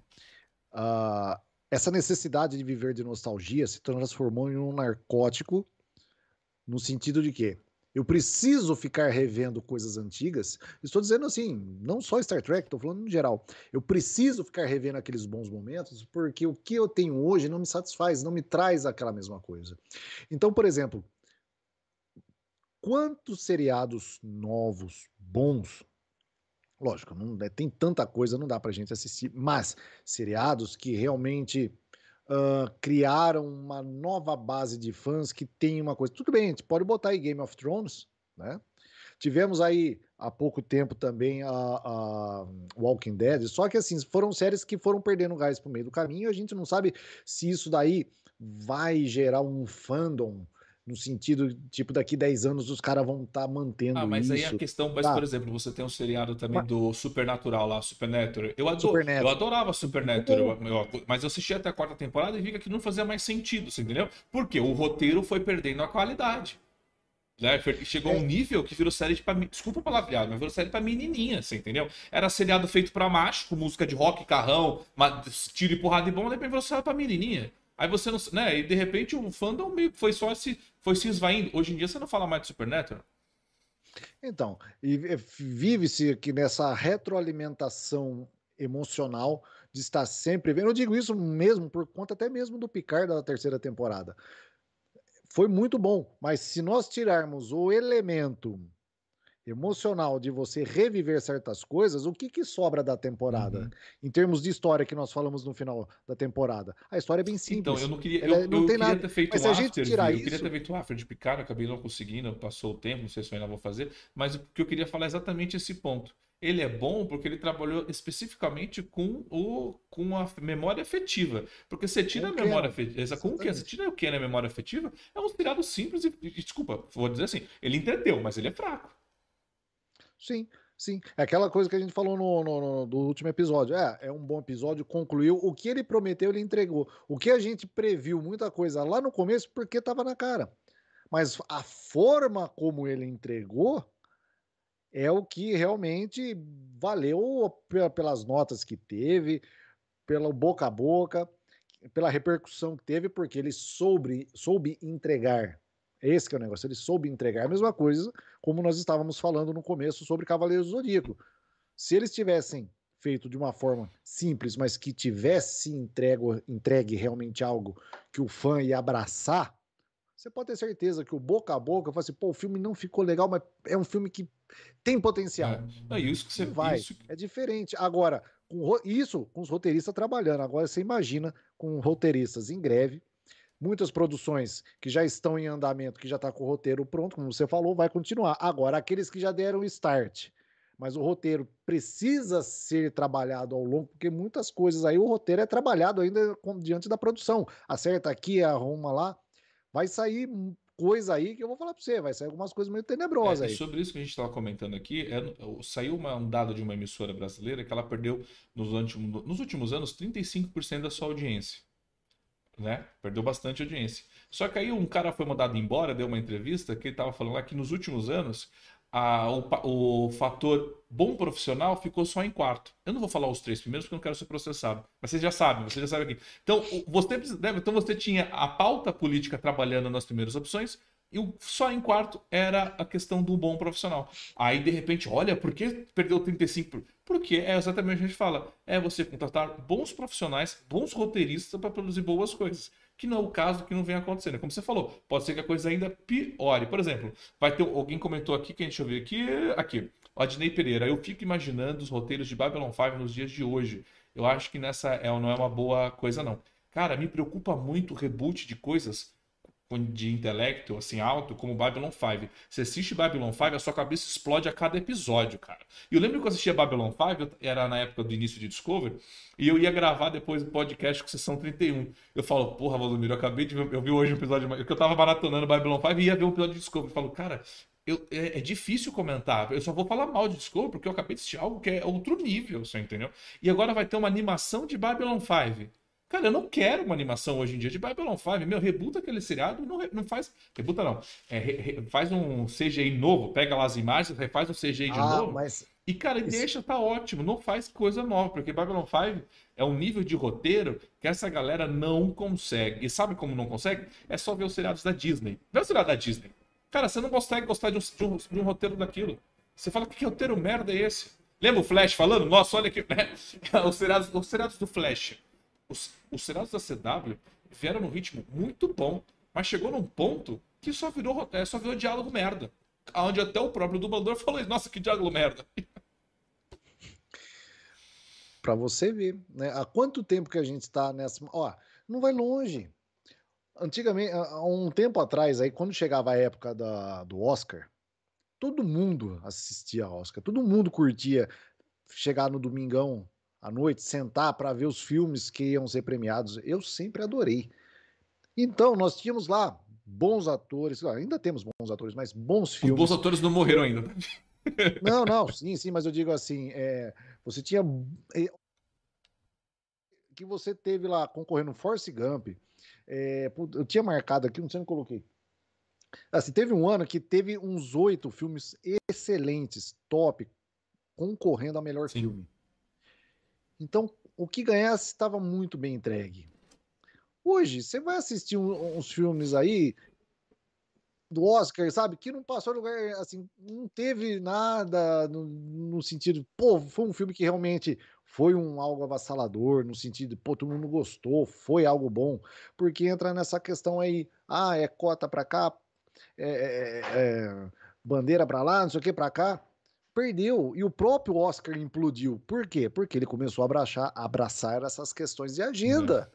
Uh, essa necessidade de viver de nostalgia se transformou em um narcótico no sentido de que eu preciso ficar revendo coisas antigas. Estou dizendo assim, não só Star Trek, estou falando em geral. Eu preciso ficar revendo aqueles bons momentos porque o que eu tenho hoje não me satisfaz, não me traz aquela mesma coisa. Então, por exemplo, quantos seriados novos, bons, Lógico, não, né, tem tanta coisa, não dá pra gente assistir, mas seriados que realmente uh, criaram uma nova base de fãs que tem uma coisa. Tudo bem, a gente pode botar aí Game of Thrones, né? Tivemos aí há pouco tempo também a, a, Walking Dead, só que assim, foram séries que foram perdendo gás pro meio do caminho, a gente não sabe se isso daí vai gerar um fandom no sentido, tipo, daqui 10 anos os caras vão estar tá mantendo Ah, mas isso. aí a questão, mas tá? por exemplo, você tem um seriado também Mas- do Supernatural lá, Supernatural. Eu, Supernatural. eu adorava Supernatural, eu- eu- mas eu assisti até a quarta temporada e vi que aquilo não fazia mais sentido, você entendeu? Porque o roteiro foi perdendo a qualidade. Né? Chegou a É. um nível que virou série de pra, desculpa o palavreado, mas virou série pra menininha, você entendeu? Era seriado feito pra macho, com música de rock, carrão, tiro e porrada e bom, depois virou série pra menininha. Aí você não, né? E de repente o fandom meio que foi só se foi se esvaindo. Hoje em dia você não fala mais de Supernatural. Então, vive-se aqui nessa retroalimentação emocional de estar sempre vendo. Eu digo isso mesmo por conta até mesmo do Picard da terceira temporada. Foi muito bom, mas se nós tirarmos o elemento emocional de você reviver certas coisas, o que, que sobra da temporada? Uhum. Em termos de história que nós falamos no final da temporada. A história é bem simples. Então, eu não queria. Ela eu não eu tem queria nada. ter feito Mas um a gente after, tirar? Eu queria isso- ter feito um after de Picard, acabei não conseguindo, passou o tempo, não sei se eu ainda vou fazer. Mas o que eu queria falar é exatamente esse ponto. Ele é bom porque ele trabalhou especificamente com, o, com a memória afetiva. Porque você tira Com a memória afetiva. Com o que? Você tira o que na memória afetiva? É um seriado simples e, e- Desculpa, vou dizer assim. Ele entendeu, mas ele é fraco. Sim, sim. É aquela coisa que a gente falou no, no- no- do último episódio. É, é um bom episódio, concluiu. O que ele prometeu, ele entregou. O que a gente previu, muita coisa lá no começo, porque estava na cara. Mas a forma como ele entregou é o que realmente valeu pe- pelas notas que teve, pelo boca a boca, pela repercussão que teve, porque ele soube, soube entregar. Esse que é o negócio, ele soube entregar. A mesma coisa como nós estávamos falando no começo sobre Cavaleiros do Zodíaco. Se eles tivessem feito de uma forma simples, mas que tivesse entrego, entregue realmente algo que o fã ia abraçar, você pode ter certeza que o boca a boca, fala assim, pô, o filme não ficou legal, mas é um filme que tem potencial. É. Não, isso que você vai. isso- É diferente. Agora, com isso com os roteiristas trabalhando. Agora você imagina com roteiristas em greve, muitas produções que já estão em andamento, que já está com o roteiro pronto, como você falou, vai continuar. Agora, aqueles que já deram start, mas o roteiro precisa ser trabalhado ao longo, porque muitas coisas aí, o roteiro é trabalhado ainda diante da produção. Acerta aqui, arruma lá. Vai sair coisa aí que eu vou falar para você, vai sair algumas coisas meio tenebrosas É, e aí. sobre isso que a gente estava comentando aqui, é, saiu uma- um dado de uma emissora brasileira que ela perdeu nos, últimos- nos últimos anos 35% da sua audiência. Né? Perdeu bastante audiência. Só que aí um cara foi mandado embora, deu uma entrevista, que ele estava falando lá que nos últimos anos a- o, o fator bom profissional ficou só em quarto. Eu não vou falar os três primeiros porque eu não quero ser processado. Mas vocês já sabem, vocês já sabem aqui. Então, você, né, então você tinha a pauta política trabalhando nas primeiras opções e só em quarto era a questão do bom profissional. Aí, de repente, olha, por que perdeu 35%? Porque é exatamente o que a gente fala. É você contratar bons profissionais, bons roteiristas para produzir boas coisas. Que não é o caso que não vem acontecendo. Como você falou, pode ser que a coisa ainda piore. Por exemplo, vai ter alguém comentou aqui que a gente ouviu aqui, aqui. O Adnei Pereira, eu fico imaginando os roteiros de Babylon 5 nos dias de hoje. Eu acho que nessa é, não é uma boa coisa, não. Cara, me preocupa muito o reboot de coisas de intelecto assim alto como Babylon 5. Você assiste Babylon 5, a sua cabeça explode a cada episódio, cara. E eu lembro que eu assistia Babylon 5, eu- era na época do início de Discovery, e eu ia gravar depois o podcast com sessão 31. Eu falo, porra, Valdomiro, eu acabei de ver, eu vi hoje um episódio, que eu tava maratonando Babylon 5 e ia ver um episódio de Discovery. Eu falo, cara, eu- é, é difícil comentar. Eu só vou falar mal de Discovery porque eu acabei de assistir algo que é outro nível, você entendeu? E agora vai ter uma animação de Babylon 5. Cara, eu não quero uma animação hoje em dia de Babylon 5. Meu, rebuta aquele seriado e não, não faz. Rebuta não. É, re- re- faz um CGI novo, pega lá as imagens, refaz um CGI de Ah, novo. mas E, cara, Isso- deixa, tá ótimo. Não faz coisa nova, porque Babylon 5 é um nível de roteiro que essa galera não consegue. E sabe como não consegue? É só ver os seriados da Disney. Vê o seriado da Disney. Cara, você não consegue gostar de um, de um- de um roteiro daquilo. Você fala, que, que roteiro merda é esse? Lembra o Flash falando? Nossa, olha aqui, né? Os seriados, os seriados do Flash. Os, os da CW vieram num ritmo muito bom, mas chegou num ponto que só virou, ro- é, só virou diálogo merda. Onde até o próprio dublador falou, nossa, que diálogo merda. para você ver, né? Há quanto tempo que a gente está nessa. Ó, não vai longe. Antigamente, há um tempo atrás, aí, quando chegava a época da, do Oscar, todo mundo assistia ao Oscar, todo mundo curtia chegar no domingão à noite, sentar para ver os filmes que iam ser premiados. Eu sempre adorei. Então, nós tínhamos lá bons atores, ainda temos bons atores, mas bons filmes. Os bons atores não morreram ainda. Não, não, sim, sim, mas eu digo assim, é, você tinha é, que você teve lá concorrendo Force Gump. É, eu tinha marcado aqui, não sei onde coloquei. Assim, teve um ano que teve uns oito filmes excelentes, top, concorrendo a melhor sim. filme. Então, o que ganhasse estava muito bem entregue. Hoje, você vai assistir uns filmes aí do Oscar, sabe? Que não passou lugar, assim, não teve nada no, no, sentido, pô, foi um filme que realmente foi um algo avassalador, no sentido, pô, todo mundo gostou, foi algo bom, porque entra nessa questão aí, ah, é cota para cá, é, é, é, bandeira para lá, não sei o que para cá, perdeu e o próprio Oscar implodiu. Por quê? Porque ele começou a abraçar, abraçar essas questões de agenda.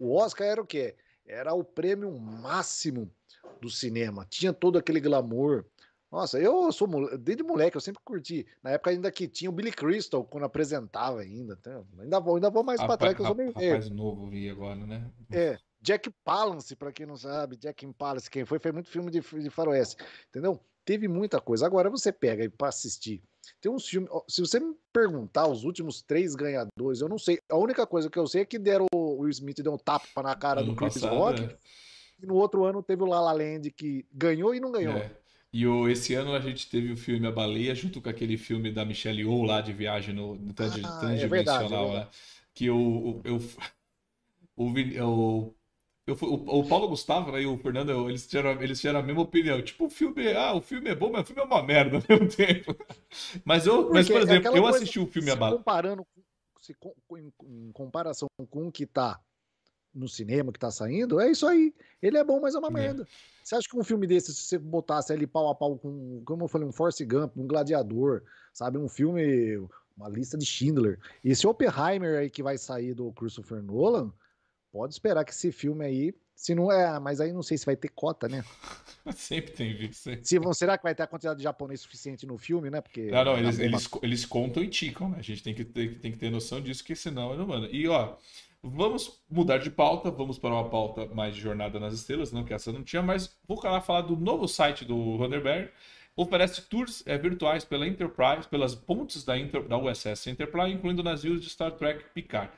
Uhum. O Oscar era o quê? Era o prêmio máximo do cinema. Tinha todo aquele glamour. Nossa, eu sou desde moleque, eu sempre curti. Na época ainda que tinha o Billy Crystal quando apresentava ainda. Então, ainda vou, ainda vou mais para trás que eu sou meio rapaz novo vi agora, né? É, Jack Palance, para quem não sabe, Jack Palance, quem foi, foi muito filme de, de faroeste, entendeu? Teve muita coisa. Agora você pega aí para assistir. Tem uns filmes. Se você me perguntar os últimos três ganhadores, eu não sei. A única coisa que eu sei é que deram o Will Smith deu um tapa na cara ano do Chris Rock. É. E no outro ano teve o La La Land que ganhou e não ganhou. É. E o, esse ano a gente teve o filme A Baleia junto com aquele filme da Michelle Yeoh lá de viagem no, no ah, transdimensional, é né? Que o, o, o, o, eu, o, o, Paulo Gustavo né, e o Fernando, eles tiveram, eles tiveram a mesma opinião. Tipo, o filme, ah, o filme é bom, mas o filme é uma merda ao mesmo tempo. Mas, eu, mas por exemplo, eu assisti o filme A Baleia. Comparando, se, em, em comparação com o que tá no cinema que tá saindo, é isso aí. Ele é bom, mas é uma é. merda. Você acha que um filme desse, se você botasse ele pau a pau com, como eu falei, um Force Gump, um Gladiador, sabe? Um filme, uma lista de Schindler. Esse Oppenheimer aí que vai sair do Christopher Nolan, pode esperar que esse filme aí. Se não é, mas aí não sei se vai ter cota, né? Sempre tem vídeo. Se, será que vai ter a quantidade de japonês suficiente no filme, né? Porque. Não, não, eles, eles, eles contam e ticam, né? A gente tem que ter, tem que ter noção disso, que senão não manda. E ó, Vamos mudar de pauta, vamos para uma pauta mais de Jornada nas Estrelas, não que essa não tinha, mas vou lá falar do novo site do Runnerberg. Oferece tours é, virtuais pela Enterprise, pelas pontes da, Inter, da USS Enterprise, incluindo navios de Star Trek Picard.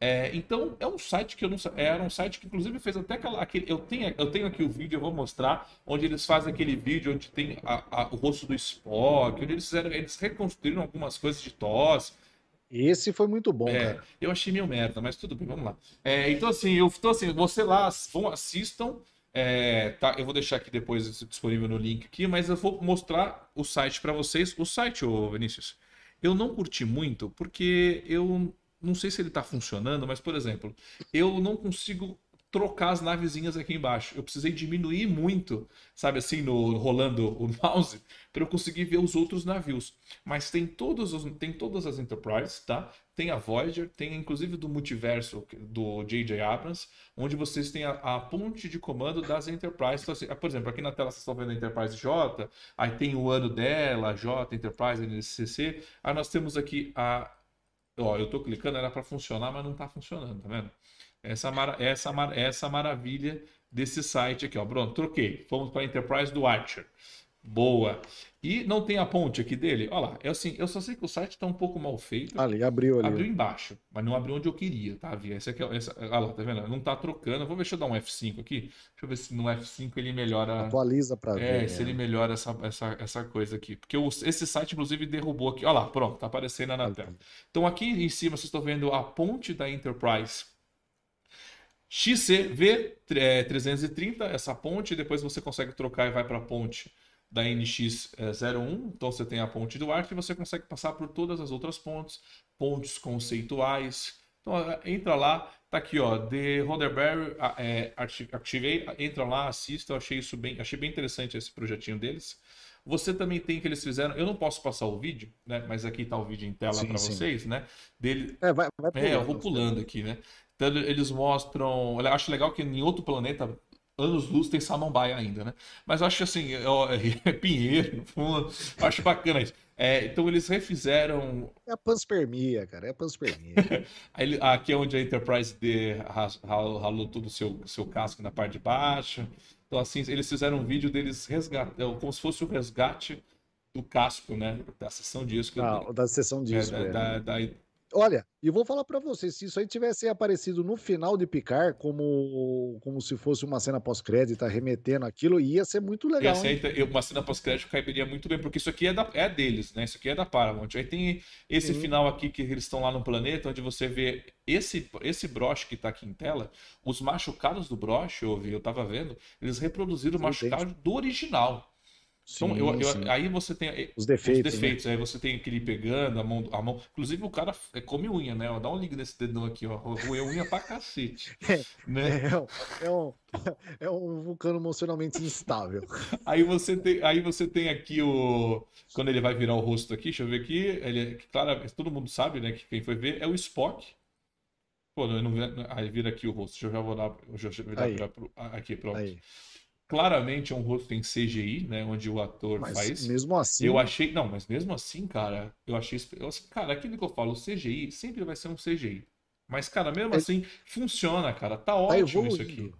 É, então, é um site que eu não Era um site que, inclusive, fez até aquela, aquele. Eu tenho, eu tenho aqui o vídeo, eu vou mostrar, onde eles fazem aquele vídeo onde tem a, a, o rosto do Spock, onde eles fizeram. Eles reconstruíram algumas coisas de tosse esse foi muito bom, é, cara. Eu achei meio merda, mas tudo bem, vamos lá. É, então, assim, eu então, assim, você lá, vão, assistam. É, tá, eu vou deixar aqui depois disponível no link aqui, mas eu vou mostrar o site para vocês. O site, ô Vinícius, eu não curti muito porque eu não sei se ele está funcionando, mas, por exemplo, eu não consigo trocar as navezinhas aqui embaixo. Eu precisei diminuir muito, sabe assim, no rolando o mouse, para eu conseguir ver os outros navios. Mas tem todos os, tem todas as Enterprise, tá? Tem a Voyager, tem inclusive do multiverso do J.J. Abrams, onde vocês têm a, a, ponte de comando das Enterprise. Então, assim, por exemplo, aqui na tela vocês estão vendo a Enterprise J, aí tem o ano dela, J, Enterprise, NSCC. Aí nós temos aqui a. Ó, eu estou clicando, era para funcionar, mas não está funcionando, tá vendo? Essa, essa, essa maravilha desse site aqui, ó. Pronto, troquei. Fomos para a Enterprise do Archer. Boa. E não tem a ponte aqui dele? Olha lá, é assim, eu só sei que o site está um pouco mal feito. Ali, abriu ali. Abriu embaixo, mas não abriu onde eu queria, tá? Via. Esse aqui, essa, olha lá, tá vendo? Não tá trocando. Vou ver, deixa eu dar um F5 aqui. Deixa eu ver se no F5 ele melhora. Atualiza para ver. É, se ele melhora essa, essa, essa coisa aqui. Porque esse site, inclusive, derrubou aqui. Olha lá, pronto, tá aparecendo na tela. Então aqui em cima vocês estão vendo a ponte da Enterprise XCV330, é, essa ponte, depois você consegue trocar e vai para a ponte da NX01, então você tem a ponte do Arc e você consegue passar por todas as outras pontes, pontes conceituais. Então entra lá, tá aqui ó, The Roderberry é, ativei, entra lá, assista, eu achei isso bem, achei bem interessante esse projetinho deles. Você também tem que eles fizeram, eu não posso passar o vídeo, né? Mas aqui tá o vídeo em tela para vocês, né? Dele, é, vai, vai pulando, é, eu vou pulando aqui, né? Então eles mostram. Eu acho legal que em outro planeta, anos-luz, tem samambaia ainda, né? Mas eu acho assim, é, é Pinheiro, fundo, acho bacana isso. É, então eles refizeram. É a panspermia, cara, é a panspermia. Aí, aqui é onde a Enterprise D ralou todo o seu, seu casco na parte de baixo. Então, assim, eles fizeram um vídeo deles resgatando, é, como se fosse o resgate do casco, né? Da sessão disco. Ah, da sessão disco. É, é. Da, da, Olha, e vou falar para você, se isso aí tivesse aparecido no final de Picar, como, como se fosse uma cena pós-crédito, remetendo aquilo, ia ser muito legal. Ser, uma cena pós-crédito cairia muito bem, porque isso aqui é, da, é deles, né? Isso aqui é da Paramount. Aí tem esse Sim. final aqui que eles estão lá no planeta, onde você vê esse, esse broche que tá aqui em tela, os machucados do broche, eu, vi, eu tava vendo, eles reproduziram o machucado do original. Então, sim, eu, eu, aí você tem eh, os defeitos. Os defeitos. Né? Aí você tem aquele pegando a mão, a mão. Inclusive, o cara eh, come unha, né? Dá um liga nesse dedão aqui, ó. Roer unha pra cacete. É, né? é, é, um, é um vulcano emocionalmente instável. aí, você tem, aí você tem aqui o. Quando ele vai virar o rosto aqui, deixa eu ver aqui. Ele, claro, todo mundo sabe, né? Que quem foi ver é o Spock. Pô, não, não, aí vira aqui o rosto. Deixa eu já vou dar. Deixa eu virar pra, pra, aqui, pronto. Aí claramente é um rosto em CGI, né? Onde o ator mas faz. Mesmo assim. Eu achei. Não, mas mesmo assim, cara, eu achei. Eu, cara, aquilo que eu falo, CGI sempre vai ser um CGI. Mas, cara, mesmo é... assim, funciona, cara. Tá, tá ótimo tá isso aqui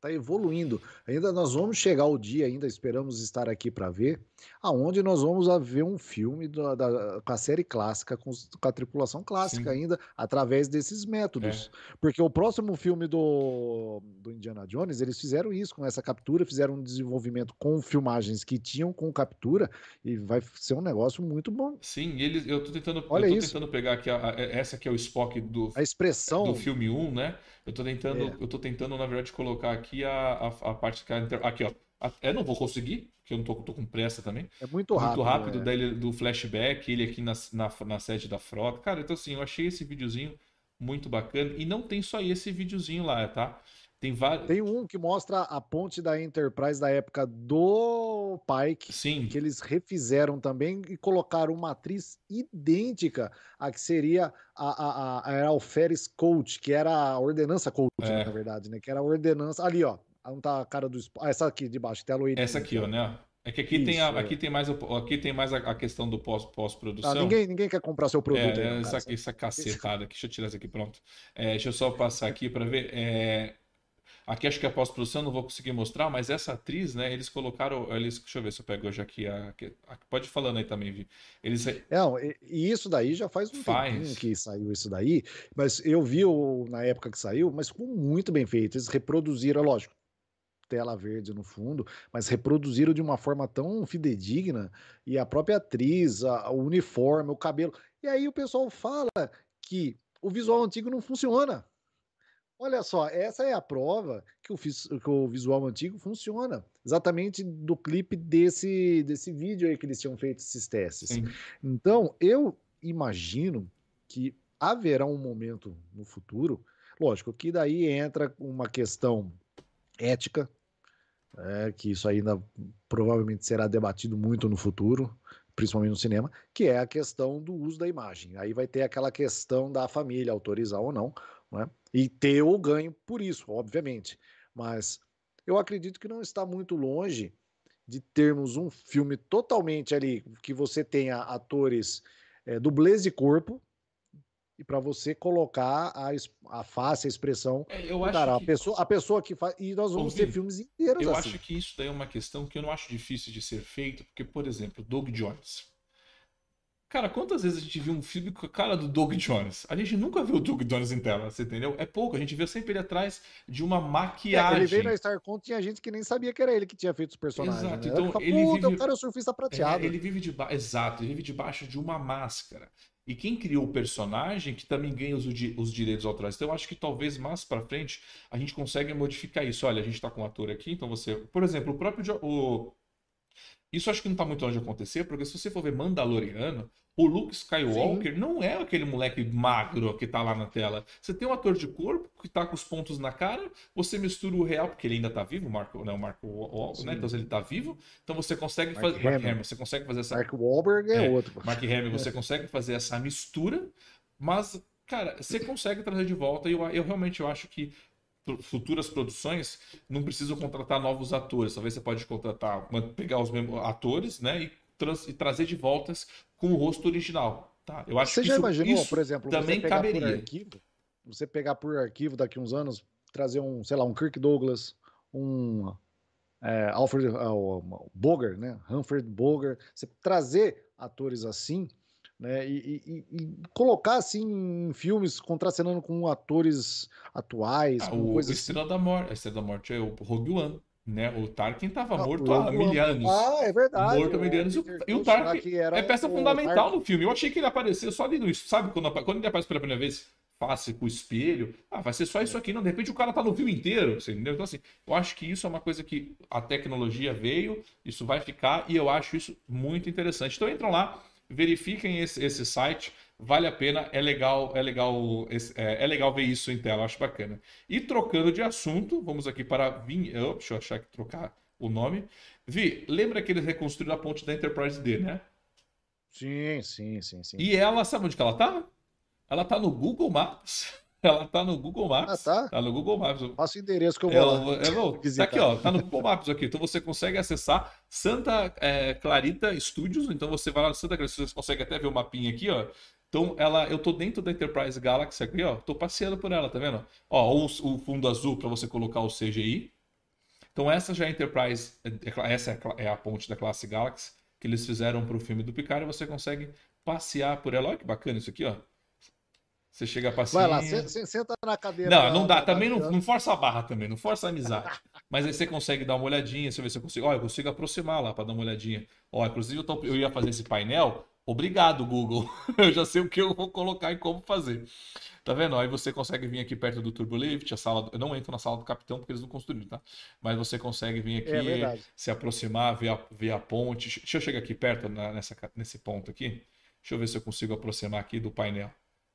está evoluindo. Ainda nós vamos chegar o dia, ainda esperamos estar aqui para ver, aonde nós vamos ver um filme da, da, com a série clássica, com, com a tripulação clássica Sim. ainda, através desses métodos. É. Porque o próximo filme do, do Indiana Jones, eles fizeram isso com essa captura, fizeram um desenvolvimento com filmagens que tinham com captura, e vai ser um negócio muito bom. Sim, eles, eu tô tentando, Olha eu tentando pegar aqui, a, a, essa que é o Spock do, a expressão do filme 1, né? Eu tô tentando, é. eu tô tentando, na verdade, colocar aqui a, a, a parte que a inter... Aqui, ó. Eu não vou conseguir, porque eu não tô, tô com pressa também. É muito rápido. Muito rápido é. dele, do flashback, ele aqui na, na, na sede da frota. Cara, então assim, eu achei esse videozinho muito bacana. E não tem só esse videozinho lá, tá? Tem vários. Tem um que mostra a ponte da Enterprise da época do Pike. Sim. Que eles refizeram também e colocaram uma atriz idêntica a que seria a, a, a, a Alferes Coach, que era a ordenança Coach, é. na verdade, né? Que era a ordenança. Ali, ó. Não tá a cara do. Ah, essa aqui de baixo, tem a loirinha. Essa aqui, ó, né? É que aqui, Isso, tem, a, é. aqui tem mais, aqui tem mais a, a questão do pós-produção. Pós ah, ninguém, ninguém quer comprar seu produto. É, aí, essa, essa cacetada aqui. Deixa eu tirar isso aqui, pronto. É, deixa eu só passar aqui para ver. É, Aqui acho que a pós-produção não vou conseguir mostrar, mas essa atriz, né? Eles colocaram. Eles, deixa eu ver se eu pego hoje aqui. A, a, pode ir falando aí também, Vi. Eles... Não, e, e isso daí já faz um faz. tempinho que saiu isso daí, mas eu vi o, na época que saiu, mas ficou muito bem feito. Eles reproduziram, lógico, tela verde no fundo, mas reproduziram de uma forma tão fidedigna e a própria atriz, a, o uniforme, o cabelo. E aí o pessoal fala que o visual antigo não funciona. Olha só, essa é a prova que o, que o, visual antigo funciona. Exatamente do clipe desse, desse vídeo aí que eles tinham feito esses testes. Sim. Então, eu imagino que haverá um momento no futuro, lógico que daí entra uma questão ética, é, que isso ainda provavelmente será debatido muito no futuro, principalmente no cinema, que é a questão do uso da imagem. Aí vai ter aquela questão da família autorizar ou não, né? e ter o ganho por isso, obviamente. Mas eu acredito que não está muito longe de termos um filme totalmente ali que você tenha atores é, dublês de corpo e para você colocar a, a face, a expressão. É, eu acho cara, que... a, pessoa, a pessoa que faz. E nós vamos Ouvi, ter filmes inteiros eu assim. acho que isso daí é uma questão que eu não acho difícil de ser feito, porque, por exemplo, Doug Jones. Cara, quantas vezes a gente viu um filme com a cara do Doug Jones? A gente nunca viu o Doug Jones em tela, você entendeu? É pouco, a gente vê sempre ele atrás de uma maquiagem. É, ele veio na StarCon, tinha gente que nem sabia que era ele que tinha feito os personagens. Exato, né? então fica, ele vive... o cara é o surfista prateado. É, ele vive de Exato, ele vive debaixo de uma máscara. E quem criou o personagem que também ganha os, os direitos autorais. Então eu acho que talvez mais para frente a gente consegue modificar isso. Olha, a gente está com um ator aqui, então você... Por exemplo, o próprio... O... Isso acho que não está muito longe de acontecer, porque se você for ver Mandaloriano, o Luke Skywalker Sim. não é aquele moleque magro que tá lá na tela. Você tem um ator de corpo que tá com os pontos na cara, você mistura o real, porque ele ainda tá vivo, o Marco, né, o Marco Wahlberg, né? Então ele tá vivo, então você consegue fazer. Mark Hamill, você consegue fazer essa. Mark Wahlberg é, é outro. Mark Hamill, você consegue fazer essa mistura, mas, cara, você consegue trazer de volta, e eu, eu realmente eu acho que futuras produções não precisam contratar novos atores. Talvez você pode contratar, pegar os mesmos atores, né? E, trans, e trazer de voltas com o rosto original. Tá? Eu acho Você que já isso, imaginou, isso por exemplo, também você pegar caberia. por arquivo, você pegar por arquivo daqui uns anos, trazer um, sei lá, um Kirk Douglas, um é, Alfred ah, o Boger, né? Humphrey Boger, você trazer atores assim, né? E, e- e- colocar assim em filmes contracenando com atores atuais, Ah, com o coisas assim. Estrela da Morte, a Estrela da Morte é o Rogue One, né? O Tarkin tava Ah, morto há mil anos. Ah, é verdade. morto há mil anos. E o- Tarkin é peça o fundamental Tarkin. no filme. Eu achei que ele ia aparecer só ali no. Sabe quando, quando ele aparece pela primeira vez? Face com o espelho. Ah, vai ser só isso aqui. Não, de repente o cara tá no filme inteiro. Você entendeu? Então, assim, eu acho que isso é uma coisa que a tecnologia veio, isso vai ficar, e eu acho isso muito interessante. Então entram lá, verifiquem esse, esse site. Vale a pena, é legal, é legal, é, é legal ver isso em tela, acho bacana. E trocando de assunto, vamos aqui para Vin... oh, deixa eu achar que trocar o nome. Vi, lembra que eles reconstruíram a ponte da Enterprise D, né? Sim, sim, sim, sim. E ela, sabe onde que ela tá? Ela tá no Google Maps. Ela tá no Google Maps. Ah, tá? Tá no Google Maps. Passa o endereço que eu vou Ela, lá. é, bom, tá aqui, ó. Tá no Google Maps aqui. Então você consegue acessar Santa é, Clarita Studios. Então você vai lá no Santa Clarita Studios, você consegue até ver o mapinha aqui, ó. Então ela, eu tô dentro da Enterprise Galaxy aqui, ó. Tô passeando por ela, tá vendo? Ó, o, o fundo azul para você colocar o CGI. Então essa já é a Enterprise, é- essa é a é a ponte da classe Galaxy que eles fizeram para o filme do Picard e você consegue passear por ela. Olha que bacana isso aqui, ó. Você chega passeando. Vai lá, se- se- senta na cadeira. Não, não dá. Também não, não força a barra também, não força a amizade. Mas aí você consegue dar uma olhadinha, você vê se eu consigo. Ó, eu consigo aproximar lá para dar uma olhadinha. Ó, inclusive eu, tô- eu ia fazer esse painel. Obrigado, Google. Eu já sei o que eu vou colocar e como fazer. Tá vendo? Aí você consegue vir aqui perto do Turbolift, a sala. do- Eu não entro na sala do capitão porque eles não construíram, tá? Mas você consegue vir aqui, É se aproximar, ver a, ver a ponte. Deixa eu chegar aqui perto, na- nessa, nesse ponto aqui. Deixa eu ver se eu consigo aproximar aqui do painel.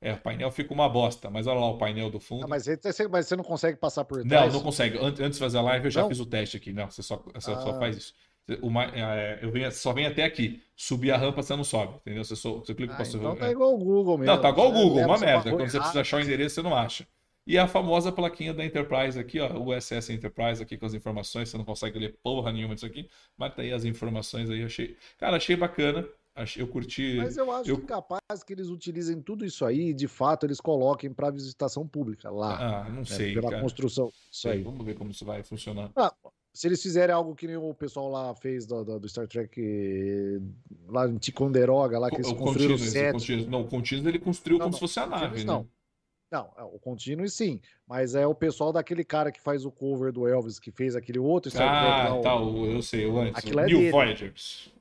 É, o painel fica uma bosta, mas olha lá o painel do fundo. Ah, mas, você, mas você não consegue passar por Não, trás? não consegue. An- Antes de fazer a live, eu já Não? fiz o teste aqui. Não, você só, você só Ah. faz isso. O ma- é, eu venho, só vem até aqui. Subir a rampa, você não sobe. Entendeu? Você, só, você clica Ah, pra então é. tá igual o Google mesmo. Não, tá igual o Google, leva uma merda. Quando você precisa achar o endereço, você não acha. E a famosa plaquinha da Enterprise aqui, ó, o USS Enterprise aqui com as informações, você não consegue ler porra nenhuma disso aqui, mas tá aí as informações aí, eu achei. Cara, achei bacana. Eu curti. Mas eu acho eu- que capaz que eles utilizem tudo isso aí e de fato eles coloquem para visitação pública lá. Ah, não né, sei, pela cara. construção. Isso aí. Vamos ver como isso vai funcionar. Ah, se eles fizerem algo que nem o pessoal lá fez do, do- do Star Trek lá em Ticonderoga, lá que eles o construíram Continuous, o sete. Continuous. Não, o Continuous ele construiu Não, como não, se fosse a nave, Continuous né? não. Não, é, o Continuous sim, mas é o pessoal daquele cara que faz o cover do Elvis, que fez aquele outro Star Trek Ah, lá, o- tá, o- eu sei, o antes. Aquilo o é New dele. Voyagers.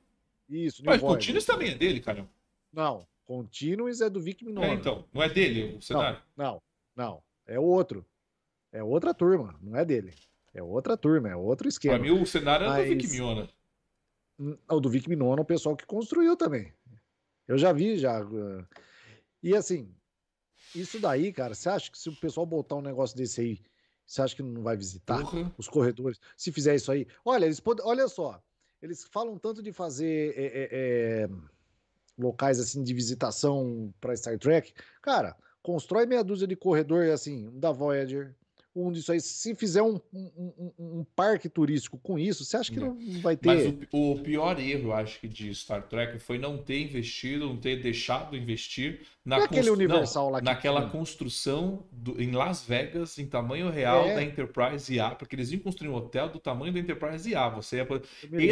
Isso, New Mas o Voyager. Continuous também é dele, cara. Não, Continuous é do Vic Mignogna. É, então, não é dele o cenário? Não, não, é outro. É outra turma, não é dele. É outra turma, é outro Pra esquema. mim o cenário é do Vic Mas- Miona. Hum, O do Vic Mignogna é o pessoal que construiu também. Eu já vi, já. uh, E assim, isso daí, cara, você acha que se o pessoal botar um negócio desse aí, você acha que não vai visitar Porra. os corredores? Se fizer isso aí, olha, eles pod... olha só, eles falam tanto de fazer é, é, é, locais assim de visitação para Star Trek, cara, constrói meia dúzia de corredor assim, da Voyager, um disso aí. Se fizer um, um, um- parque turístico com isso, você acha que É. não vai ter? Mas o, o pior erro, acho que de Star Trek foi não ter investido, não ter deixado investir na aquele constru- Universal não, lá que naquela tinha? construção do- em Las Vegas, em tamanho real É. da Enterprise IA, porque eles iam construir um hotel do tamanho da Enterprise IA. Você ia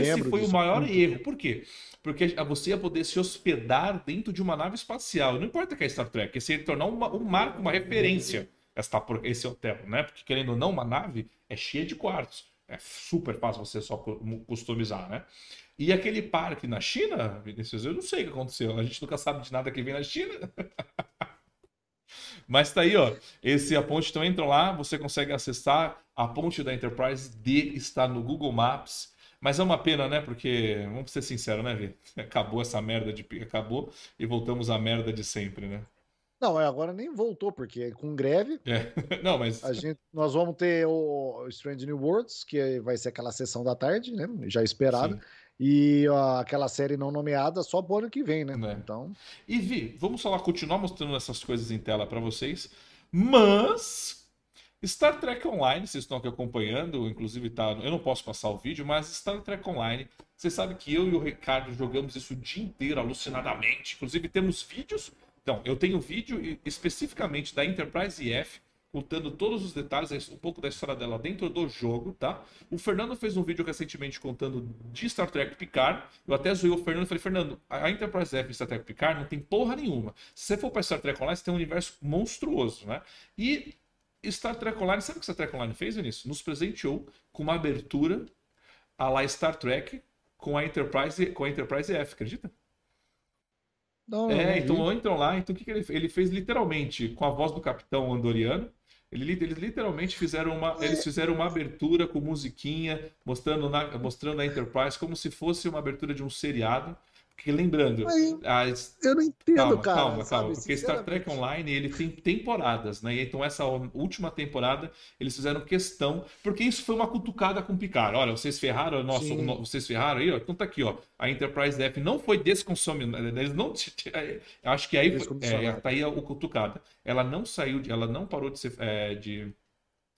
Esse foi o maior muito. erro. Por quê? Porque você ia poder se hospedar dentro de uma nave espacial. Não importa que é Star Trek, esse ia tornar uma- um marco, uma referência, esta, por- esse hotel, né? Porque querendo ou não, uma nave é cheia de quartos. É super fácil você só cu- customizar, né? E aquele parque na China, Vinícius, eu não sei o que aconteceu. A gente nunca sabe de nada que vem na China. Mas tá aí, ó. Esse a ponte, então entram lá, você consegue acessar. A ponte da Enterprise D está no Google Maps. Mas é uma pena, né? Porque, vamos ser sinceros, né, Vi? Acabou essa merda de. Acabou e voltamos à merda de sempre, né? Não, é, agora nem voltou, porque com greve, É. Não, mas. a gente, nós vamos ter o Strange New Worlds, que vai ser aquela sessão da tarde, né? Já esperada. Sim. E ó, aquela série não nomeada só pro ano que vem, né? É. Então, E Vi, vamos falar, continuar mostrando essas coisas em tela para vocês. Mas Star Trek Online, vocês estão aqui acompanhando, inclusive tá, eu não posso passar o vídeo, mas Star Trek Online Você sabe que eu e o Ricardo jogamos isso o dia inteiro, alucinadamente. Inclusive, temos vídeos. Então, eu tenho vídeo especificamente da Enterprise EF contando todos os detalhes, um pouco da história dela dentro do jogo, tá? O Fernando fez um vídeo recentemente contando de Star Trek Picard. Eu até zoei o Fernando e falei, Fernando, a Enterprise F de Star Trek Picard não tem porra nenhuma. Se você for para Star Trek Online, você tem um universo monstruoso, né? E Star Trek Online, sabe o que Star Trek Online fez, Vinícius? Nos presenteou com uma abertura a lá Star Trek com a Enterprise, com a Enterprise F, acredita? Não, é, não então entram lá. Então o que, que ele fez? Ele fez literalmente com a voz do capitão Andoriano eles literalmente fizeram uma, eles fizeram uma abertura com musiquinha, mostrando, na, mostrando a Enterprise como se fosse uma abertura de um seriado. Porque lembrando. As... Eu não entendo, calma, cara. Calma, calma. Porque Star Trek Online ele tem temporadas, né? Então, essa última temporada, eles fizeram questão. Porque isso foi uma cutucada com o Picard. Olha, vocês ferraram, nosso, vocês ferraram aí, ó. Então tá aqui, ó. A Enterprise F não foi desconsumida. Eles não. Acho que aí é, tá aí o cutucada. Ela não saiu, de, ela não parou de ser. É, de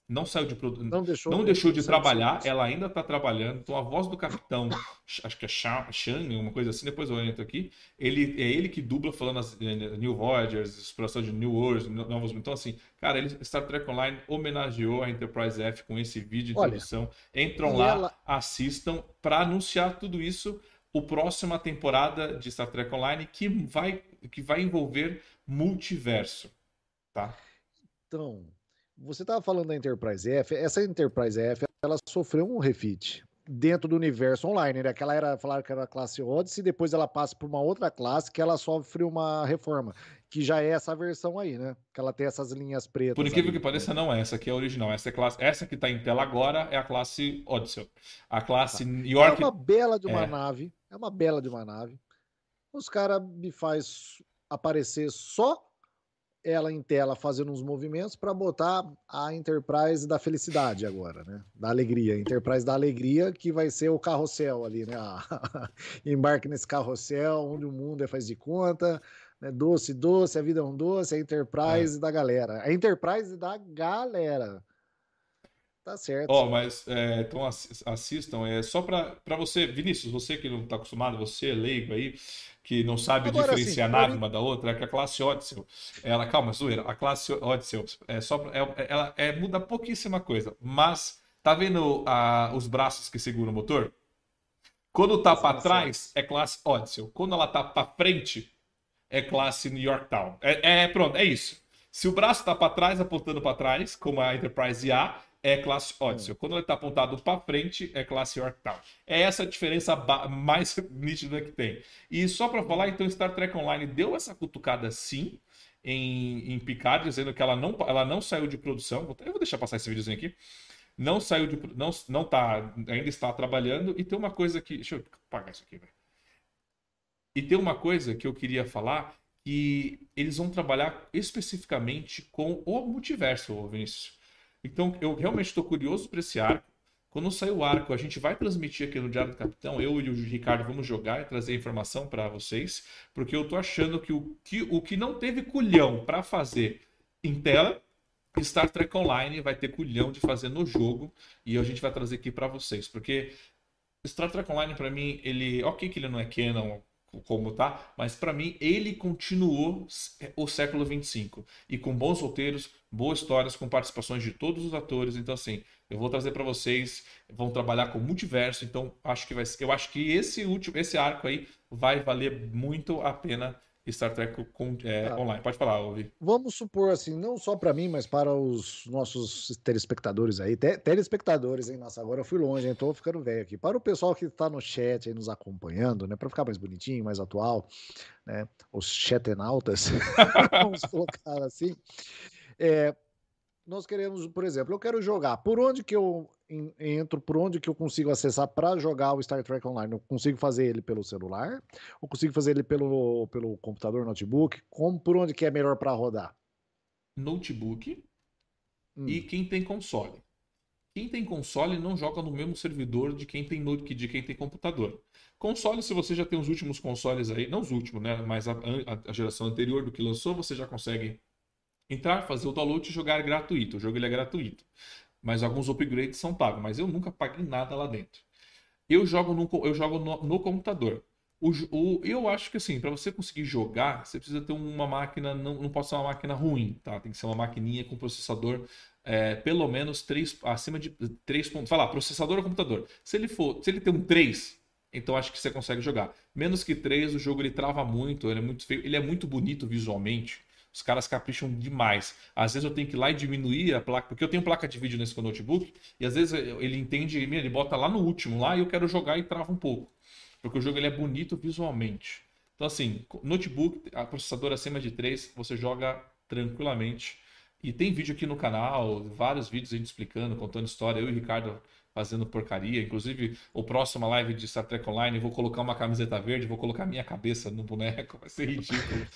não saiu de não deixou, não deixou de trabalhar, ela ainda está trabalhando. Então a voz do capitão, acho que é Shang, uma coisa assim, depois eu entro aqui. Ele é ele que dubla falando as eh, New Voyagers, exploração de New Worlds, novos. Então assim, cara, ele Star Trek Online homenageou a Enterprise F com esse vídeo de introdução. Entram lá, ela... assistam para anunciar tudo isso. O próxima temporada de Star Trek Online que vai que vai envolver multiverso, tá? Então, você estava falando da Enterprise F, essa Enterprise F, ela sofreu um refit dentro do universo online, né? Que ela era, falaram que era a classe Odyssey, depois ela passa por uma outra classe que ela sofre uma reforma, que já é essa versão aí, né? Que ela tem essas linhas pretas. Por incrível ali, que pareça, não é. Essa aqui é a original. Essa, é classe, essa que está em tela agora é a classe Odyssey. A classe tá. York. É uma bela de uma é. nave. É uma bela de uma nave. Os caras me faz aparecer só ela em tela fazendo uns movimentos para botar a Enterprise da felicidade agora, né? Da alegria, Enterprise da alegria, que vai ser o carrossel ali, né? Embarque nesse carrossel onde o mundo é faz de conta, né? Doce, doce, a vida é um doce, a Enterprise é. da galera. A Enterprise da galera. Tá certo. Ó, oh, mas é, então assistam. É só para você, Vinícius, você que não está acostumado, você é leigo aí, que não sabe Agora, diferenciar assim, nave uma da outra, é que a classe Odyssey, ela, calma, zoeira, a classe Odyssey é só, é, ela é, muda pouquíssima coisa, mas tá vendo a, os braços que seguram o motor? Quando tá para trás, é classe Odyssey. Quando ela tá para frente, é classe New Yorktown. É, é pronto, é isso. Se o braço tá para trás, apontando para trás, como a Enterprise A, é classe Odyssey. Hum. Quando ele está apontado para frente, é classe Yorktown. É essa a diferença mais nítida que tem. E só para falar, então, Star Trek Online deu essa cutucada sim em, em Picard, dizendo que ela não, ela não saiu de produção. Eu vou deixar passar esse videozinho aqui. Não saiu de. Não, não tá. Ainda está trabalhando. E tem uma coisa que. Deixa eu apagar isso aqui, velho. E tem uma coisa que eu queria falar que eles vão trabalhar especificamente com o multiverso, Vinícius. Então, eu realmente estou curioso para esse arco. Quando sair o arco, a gente vai transmitir aqui no Diário do Capitão. Eu e o Ricardo vamos jogar e trazer informação para vocês, porque eu estou achando que o que, o que não teve culhão para fazer em tela, Star Trek Online vai ter culhão de fazer no jogo e a gente vai trazer aqui para vocês, porque Star Trek Online para mim, ele, ok que ele não é canon, como tá, mas para mim ele continuou o século 25 e com bons roteiros, boas histórias, com participações de todos os atores. Então assim, eu vou trazer para vocês, vão trabalhar com multiverso. Então acho que vai, eu acho que esse último, esse arco aí vai valer muito a pena Star Trek com, é, ah, online. Pode falar, Ovi. Vamos supor assim, não só para mim, mas para os nossos telespectadores aí, te, telespectadores, hein? Nossa, agora eu fui longe, hein? Tô ficando velho aqui. Para o pessoal que está no chat aí nos acompanhando, né? Para ficar mais bonitinho, mais atual, né? Os chatenautas, vamos colocar assim. É, nós queremos, por exemplo, eu quero jogar. Por onde que eu entro, por onde que eu consigo acessar para jogar o Star Trek Online? Eu consigo fazer ele pelo celular? Ou consigo fazer ele pelo, pelo computador, notebook? Como, por onde que é melhor para rodar? Notebook hum. e quem tem console. Quem tem console não joga no mesmo servidor de quem tem de quem tem computador. Console, se você já tem os últimos consoles aí, não os últimos, né? Mas a, a geração anterior do que lançou, você já consegue entrar, fazer o download e jogar gratuito. O jogo ele é gratuito. Mas alguns upgrades são pagos. Mas eu nunca paguei nada lá dentro. Eu jogo no, eu jogo no, no computador. O, o, eu acho que assim, para você conseguir jogar, você precisa ter uma máquina, não, não pode ser uma máquina ruim, tá? Tem que ser uma maquininha com processador é, pelo menos 3, acima de 3 pontos. Falar, processador ou computador. Se ele for, se ele tem um 3, então acho que você consegue jogar. Menos que 3, o jogo ele trava muito, ele é muito feio, ele é muito bonito visualmente. Os caras capricham demais. Às vezes eu tenho que ir lá e diminuir a placa, porque eu tenho placa de vídeo nesse notebook, e às vezes ele entende, ele bota lá no último lá e eu quero jogar e trava um pouco. Porque o jogo ele é bonito visualmente. Então, assim, notebook, processador acima de 3, você joga tranquilamente. E tem vídeo aqui no canal, vários vídeos a gente explicando, contando história. Eu e o Ricardo fazendo porcaria. Inclusive, o próximo live de Star Trek Online, vou colocar uma camiseta verde, vou colocar minha cabeça no boneco, vai ser ridículo.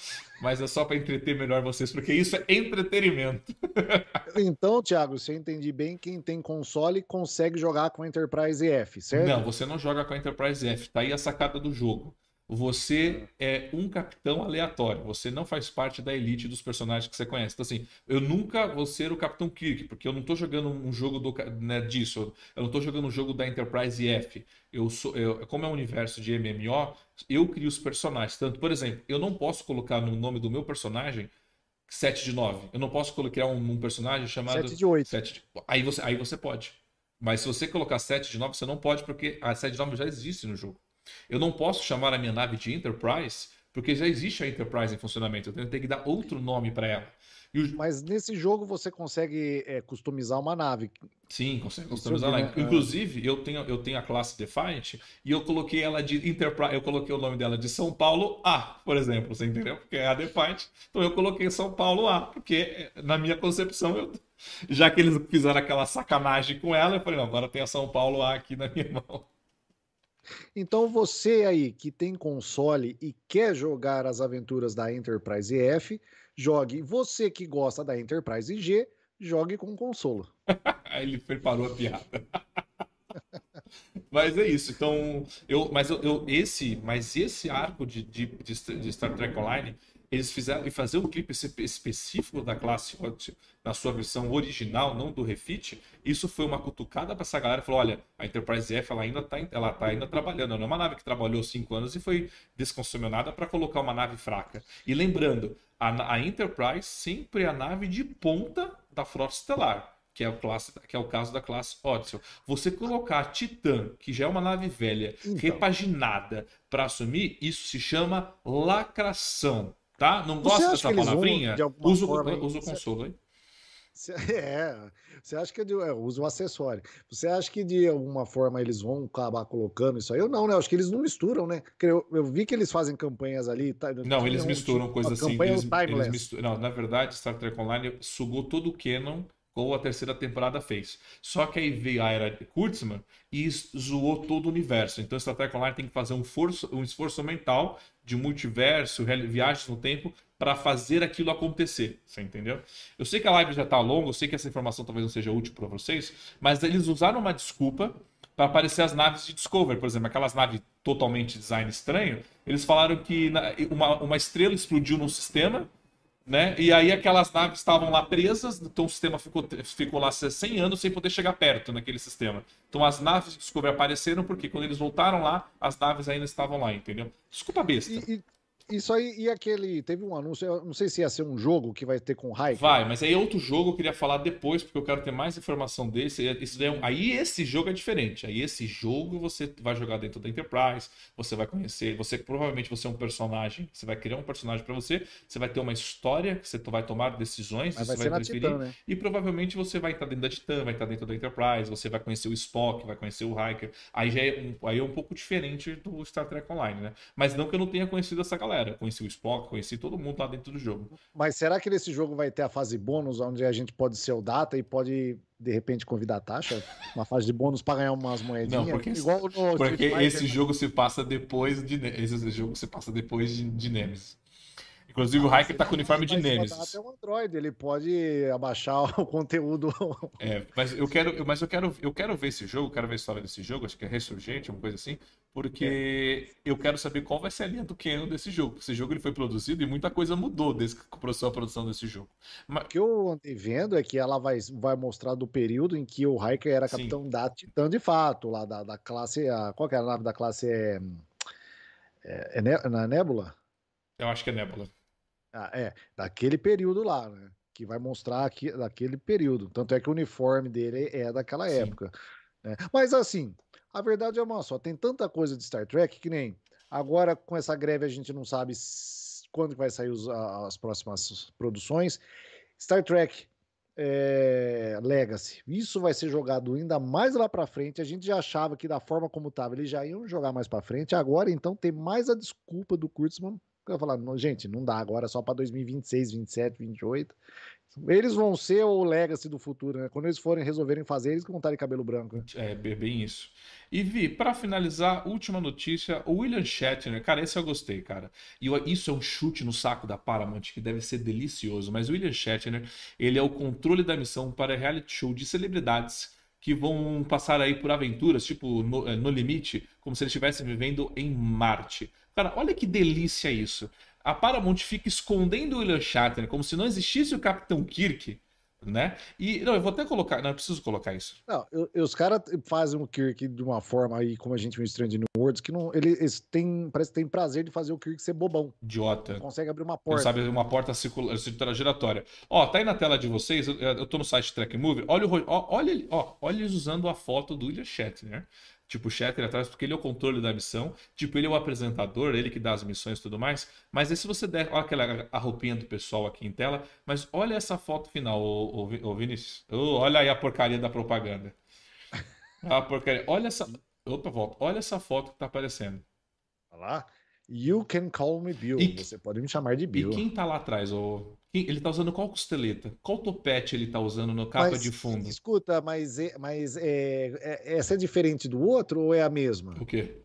Mas é só para entreter melhor vocês, porque isso é entretenimento. então, Thiago, se eu entendi bem, quem tem console consegue jogar com Enterprise F, certo? Não, você não joga com Enterprise F. Tá aí a sacada do jogo você é um capitão aleatório. Você não faz parte da elite dos personagens que você conhece. Então, assim, eu nunca vou ser o Capitão Kirk, porque eu não estou jogando um jogo do, né, disso. Eu não estou jogando um jogo da Enterprise F. Eu sou, eu, como é um universo de MMO, eu crio os personagens. Tanto, por exemplo, eu não posso colocar no nome do meu personagem 7 de 9. Eu não posso colocar um, um personagem chamado. 7 de 8. 7 de... Aí, você, aí você pode. Mas se você colocar 7 de 9, você não pode, porque a 7 de 9 já existe no jogo. Eu não posso chamar a minha nave de Enterprise, porque já existe a Enterprise em funcionamento. Eu tenho que dar outro nome para ela. O... Mas nesse jogo você consegue é, customizar uma nave. Sim, consegue customizar. Né? Inclusive, eu tenho, eu tenho a classe Defiant e eu coloquei ela de Enterprise. Eu coloquei o nome dela de São Paulo A, por exemplo. Você entendeu? Porque é a Defiant. Então eu coloquei São Paulo A, porque na minha concepção eu. Já que eles fizeram aquela sacanagem com ela, eu falei, não, agora tem a São Paulo A aqui na minha mão. Então você aí que tem console e quer jogar as aventuras da Enterprise F, jogue. Você que gosta da Enterprise G, jogue com console. Ele preparou a piada. mas é isso. Então, eu, mas eu, eu, esse, mas esse arco de, de, de Star Trek Online eles fizeram e fazer um clipe específico da classe na sua versão original, não do refit, isso foi uma cutucada para essa galera. Falou, olha, a Enterprise F ela ainda está ela tá ainda trabalhando, não é uma nave que trabalhou cinco anos e foi desconsumenada para colocar uma nave fraca. E lembrando, a, a Enterprise sempre é a nave de ponta da frota estelar que é, o classe, que é o caso da classe Odyssey. Você colocar a Titan, que já é uma nave velha, então. repaginada, para assumir, isso se chama lacração. Tá? Não gosta dessa palavrinha? Usa, usa o consolo aí. É, você acha que é de, é, usa o acessório. Você acha que de alguma forma eles vão acabar colocando isso aí? Eu não, né? Eu acho que eles não misturam, né? Eu, eu vi que eles fazem campanhas ali. Tá, não, eles misturam coisas assim. Eles, eles misturam, não, na verdade, Star Trek Online sugou todo o canon como a terceira temporada fez. Só que aí veio a era de Kurtzman e zoou todo o universo. Então, Trek Online tem que fazer um, forço, um esforço mental de multiverso, viagens no tempo, para fazer aquilo acontecer. Você entendeu? Eu sei que a live já está longa, eu sei que essa informação talvez não seja útil para vocês, mas eles usaram uma desculpa para aparecer as naves de Discovery, por exemplo, aquelas naves totalmente design estranho. Eles falaram que uma, uma estrela explodiu no sistema né? E aí aquelas naves estavam lá presas, então o sistema ficou, ficou lá 100 anos sem poder chegar perto naquele sistema. Então as naves de Discovery apareceram porque quando eles voltaram lá, as naves ainda estavam lá, entendeu? Desculpa besta. E, e, isso aí, e aquele. Teve um anúncio, eu não sei se ia ser um jogo que vai ter com hype. Vai, mas aí é outro jogo, eu queria falar depois, porque eu quero ter mais informação desse. Esse é um, aí esse jogo é diferente. Aí esse jogo você vai jogar dentro da Enterprise, você vai conhecer, você provavelmente você é um personagem, você vai criar um personagem para você, você vai ter uma história que você vai tomar decisões, mas você vai, vai interferir. Titã, né? E provavelmente você vai estar dentro da Titan, vai estar dentro da Enterprise, você vai conhecer o Spock, vai conhecer o Hiker. Aí já é um, aí é um pouco diferente do Star Trek Online, né? Mas não que eu não tenha conhecido essa galera. Conheci o Spock conheci todo mundo lá dentro do jogo. Mas será que nesse jogo vai ter a fase bônus, onde a gente pode ser o data e pode, de repente, convidar a taxa? Uma fase de bônus para ganhar umas moedinhas? Não, porque, Igual no porque esse jogo se passa depois de. Esse jogo se passa depois de, de Nemesis. Inclusive o Hiker tá com o uniforme de Nemesis. Até um Android, ele pode abaixar o conteúdo. É, mas eu quero, mas eu quero, eu quero ver esse jogo, quero ver a história desse jogo, acho que é Ressurgente, uma coisa assim, porque é. eu quero saber qual vai ser a linha do Canon desse jogo. Esse jogo ele foi produzido e muita coisa mudou desde que começou a produção desse jogo. Mas... O que eu andei vendo é que ela vai, vai mostrar do período em que o Hiker era capitão Sim. da Titã de fato, lá da, da classe. A, qual que era a nave da classe? É, é, é na Nebula? Eu acho que é Nebula. Ah, é, daquele período lá, né? Que vai mostrar aqui, daquele período. Tanto é que o uniforme dele é daquela Sim. época. Né? Mas assim, a verdade é uma só: tem tanta coisa de Star Trek que nem agora com essa greve a gente não sabe quando vai sair os, as próximas produções. Star Trek é, Legacy. Isso vai ser jogado ainda mais lá para frente. A gente já achava que da forma como estava, eles já iam jogar mais para frente. Agora, então, tem mais a desculpa do Kurtzman eu falar, gente, não dá agora só para 2026, 27, 28. Eles vão ser o legacy do futuro, né? Quando eles forem resolverem fazer, eles vão cabelo branco. Né? É, bem isso. E Vi, para finalizar, última notícia: o William Shatner, cara, esse eu gostei, cara. E isso é um chute no saco da Paramount que deve ser delicioso. Mas o William Shatner, ele é o controle da missão para reality show de celebridades que vão passar aí por aventuras, tipo no, é, no limite, como se eles estivessem vivendo em Marte. Cara, olha que delícia isso. A Paramount fica escondendo o William Shatner como se não existisse o Capitão Kirk, né? E não, eu vou até colocar, não, eu preciso colocar isso. Não, eu, eu, os caras fazem o Kirk de uma forma aí, como a gente viu em Strange New Worlds, que não, eles têm, parece que tem prazer de fazer o Kirk ser bobão. Idiota. Não consegue abrir uma porta. Não sabe uma porta circular, circular giratória. Ó, tá aí na tela de vocês, eu, eu tô no site Track Movie, olha o ó, olha, ó, olha eles usando a foto do William Shatner, Tipo, o Shatter atrás, porque ele é o controle da missão. Tipo, ele é o apresentador, ele que dá as missões e tudo mais. Mas aí se você der. Olha aquela a roupinha do pessoal aqui em tela. Mas olha essa foto final, ô, ô, ô Vinícius. Oh, olha aí a porcaria da propaganda. A porcaria. Olha essa. Opa, volta. Olha essa foto que tá aparecendo. Olha lá. You can call me Bill. E, você pode me chamar de Bill. E quem tá lá atrás? O... Ele tá usando qual costeleta? Qual topete ele tá usando no capa mas, de fundo? Escuta, mas, é, mas é, é, essa é diferente do outro ou é a mesma? O quê?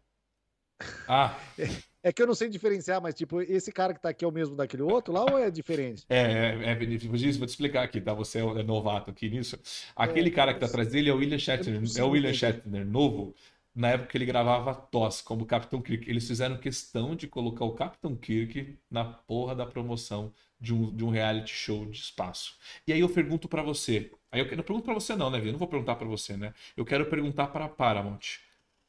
Ah. É, é, que eu não sei diferenciar, mas tipo, esse cara que tá aqui é o mesmo daquele outro lá ou é diferente? É, é, é vou te explicar aqui, tá? Você é novato aqui nisso. Aquele é, cara que tá atrás dele é o William Shatner, é o William Shatner novo, na época que ele gravava TOS como Capitão Kirk. Eles fizeram questão de colocar o Capitão Kirk na porra da promoção de um, de um reality show de espaço. E aí eu pergunto para você. Aí eu, não pergunto para você não, né, Vi? Eu não vou perguntar para você, né? Eu quero perguntar para Paramount.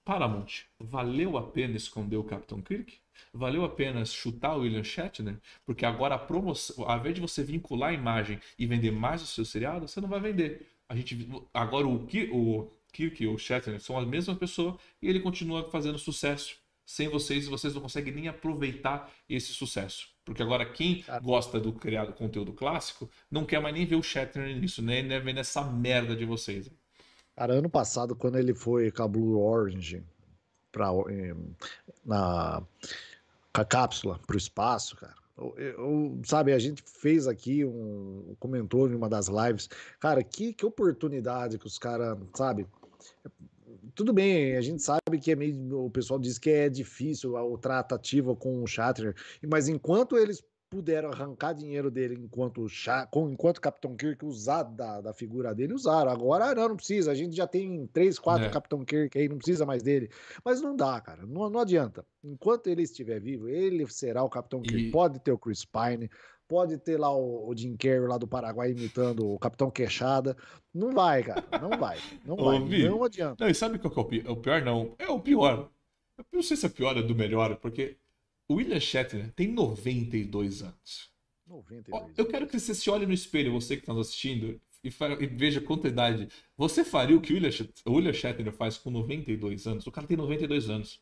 Paramount, valeu a pena esconder o Capitão Kirk? Valeu a pena chutar o William Shatner? Porque agora a promoção, ao invés de você vincular a imagem e vender mais o seu seriado, você não vai vender. A gente agora o, o Kirk e o Shatner são a mesma pessoa e ele continua fazendo sucesso. Sem vocês, vocês não conseguem nem aproveitar esse sucesso. Porque agora quem gosta do criado conteúdo clássico não quer mais nem ver o Shatner nisso, nem, nem ver nessa merda de vocês. Cara, ano passado, quando ele foi com a Blue Orange pra, eh, na com a cápsula para o espaço, cara. Eu, eu, sabe, a gente fez aqui um comentou em uma das lives, cara, que, que oportunidade que os caras, sabe, tudo bem, a gente sabe que é meio. O pessoal diz que é difícil a tratativa com o Shatner, mas enquanto eles puderam arrancar dinheiro dele enquanto com, enquanto Capitão Kirk usar da, da figura dele, usaram. Agora não, não precisa. A gente já tem três, quatro é. Capitão Kirk aí, não precisa mais dele. Mas não dá, cara. Não, não adianta. Enquanto ele estiver vivo, ele será o Capitão Kirk. E... Pode ter o Chris Pine, pode ter lá o, o, Jim Carrey lá do Paraguai imitando o Capitão Queixada. Não vai, cara. Não vai. Não vai. Não adianta. Não, e sabe qual que é o pior? É o pior, não. É o pior. Eu não sei se é pior ou do melhor, porque o William Shatner tem 92 anos. 92 Eu quero que você se olhe no espelho, você que está nos assistindo, e, e, veja quanta idade. Você faria o que o William, o William Shatner faz com 92 anos? O cara tem 92 anos.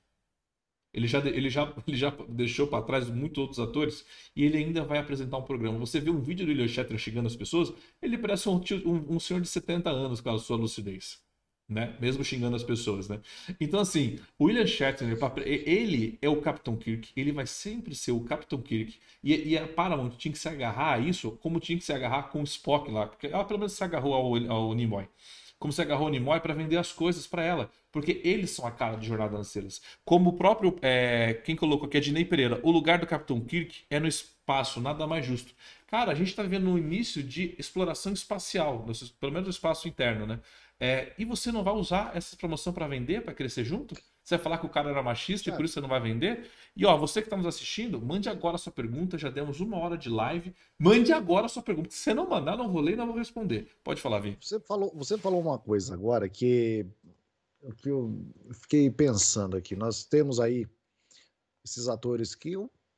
Ele já, ele já, ele já deixou para trás muitos outros atores e ele ainda vai apresentar um programa. Você vê um vídeo do William Shatner chegando as pessoas, ele parece um, um, um senhor de 70 anos com a sua lucidez. Né? Mesmo xingando as pessoas, né? Então, assim, o William Shatner, ele é o Capitão Kirk, ele vai sempre ser o Capitão Kirk. E, e a Paramount tinha que se agarrar a isso como tinha que se agarrar com o Spock lá, porque ela pelo menos se agarrou ao, ao Nimoy como você agarrou o Nimoy para vender as coisas para ela. Porque eles são a cara de Jornada nas Estrelas. Como o próprio, é, quem colocou aqui é Dinei Pereira, o lugar do Capitão Kirk é no espaço, nada mais justo. Cara, a gente está vendo um início de exploração espacial, pelo menos no espaço interno, né? É, e você não vai usar essa promoção para vender, para crescer junto? Você vai falar que o cara era machista e por isso você não vai vender? E ó, você que está nos assistindo, mande agora a sua pergunta. Já demos uma hora de live. Mande agora a sua pergunta. Se você não mandar, não vou ler, não vou responder. Pode falar, Vim. Você falou, você falou uma coisa agora que, que eu fiquei pensando aqui. Nós temos aí esses atores que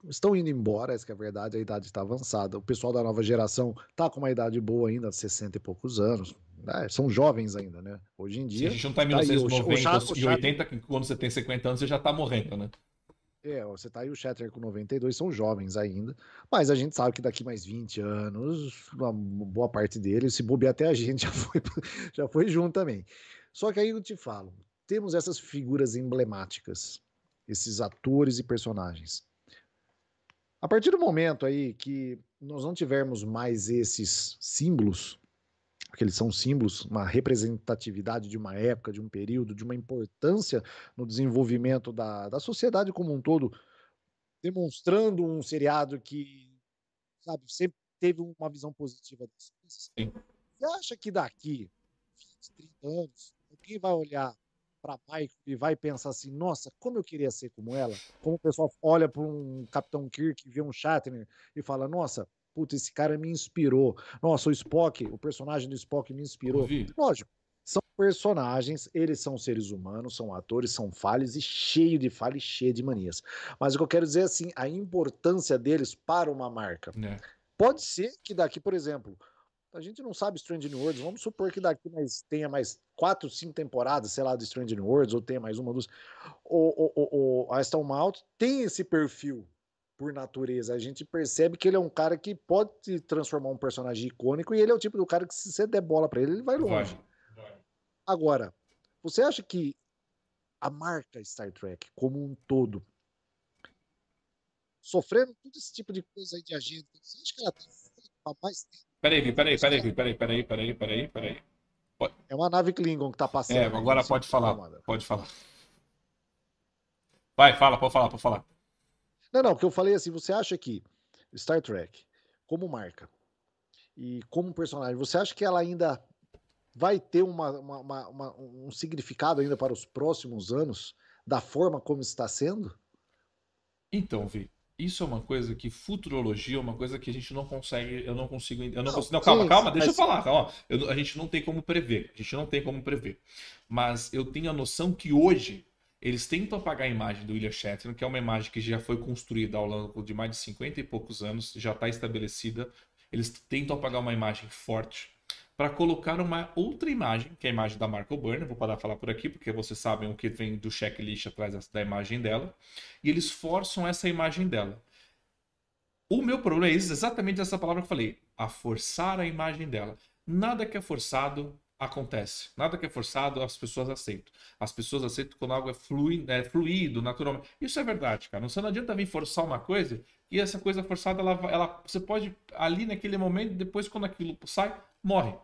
estão indo embora, essa é a verdade, a idade está avançada. O pessoal da nova geração está com uma idade boa ainda, 60 e poucos anos. É, são jovens ainda, né? Hoje em dia. Se a gente não está em 1990 tá e 80, quando você tem 50 anos, você já está morrendo, né? É, você tá aí o Shatter com 92, são jovens ainda, mas a gente sabe que daqui mais 20 anos, uma boa parte deles, se bobear até a gente já foi, já foi junto também. Só que aí eu te falo, temos essas figuras emblemáticas, esses atores e personagens. A partir do momento aí que nós não tivermos mais esses símbolos, porque eles são símbolos, uma representatividade de uma época, de um período, de uma importância no desenvolvimento da, da sociedade como um todo, demonstrando um seriado que, sabe, sempre teve uma visão positiva das coisas. Você acha que daqui 20, 30 anos, alguém vai olhar para Michael e vai pensar assim, nossa, como eu queria ser como ela? Como o pessoal olha para um Capitão Kirk, vê um Shatner e fala, nossa, Puta, esse cara me inspirou. Nossa, o Spock, o personagem do Spock me inspirou. Ouvi. Lógico, são personagens, eles são seres humanos, são atores, são falhos e cheio de falhas e cheio de manias. Mas o que eu quero dizer assim, a importância deles para uma marca. É. Pode ser que daqui, por exemplo, a gente não sabe Strange New Worlds, vamos supor que daqui mais, tenha mais quatro, cinco temporadas, sei lá, de Strange New Worlds, ou tenha mais uma, duas. O, o, o, a Aston Mount tem esse perfil por natureza. A gente percebe que ele é um cara que pode transformar um personagem icônico e ele é o tipo do cara que se você der bola para ele, ele vai longe. Vai, vai. Agora, você acha que a marca Star Trek como um todo sofrendo todo esse tipo de coisa aí de agenda, você acha que ela tá mais tempo? Peraí, peraí, peraí, peraí, peraí, peraí, peraí, peraí. É uma nave Klingon que tá passando. É, agora pode falar. Pode falar. Vai, fala, pode falar, pode falar. Não, não, porque eu falei assim, você acha que Star Trek, como marca e como personagem, você acha que ela ainda vai ter uma, uma, uma, um significado ainda para os próximos anos, da forma como está sendo? Então, Vi, isso é uma coisa que futurologia é uma coisa que a gente não consegue, eu não consigo, eu não, não consigo, não, calma, sim, calma, deixa mas... eu falar, calma. Eu, a gente não tem como prever, a gente não tem como prever. Mas eu tenho a noção que hoje eles tentam apagar a imagem do William Shatner, que é uma imagem que já foi construída ao longo de mais de 50 e poucos anos, já está estabelecida. Eles tentam apagar uma imagem forte para colocar uma outra imagem, que é a imagem da Marco Burner. Vou parar de falar por aqui, porque vocês sabem o que vem do checklist atrás da imagem dela. E eles forçam essa imagem dela. O meu problema é exatamente essa palavra que eu falei: a forçar a imagem dela. Nada que é forçado acontece. Nada que é forçado, as pessoas aceitam. As pessoas aceitam quando algo é, flui, é fluido, naturalmente. Isso é verdade, cara. Não adianta vir forçar uma coisa e essa coisa forçada, ela, ela, você pode, ali naquele momento, depois quando aquilo sai, morre.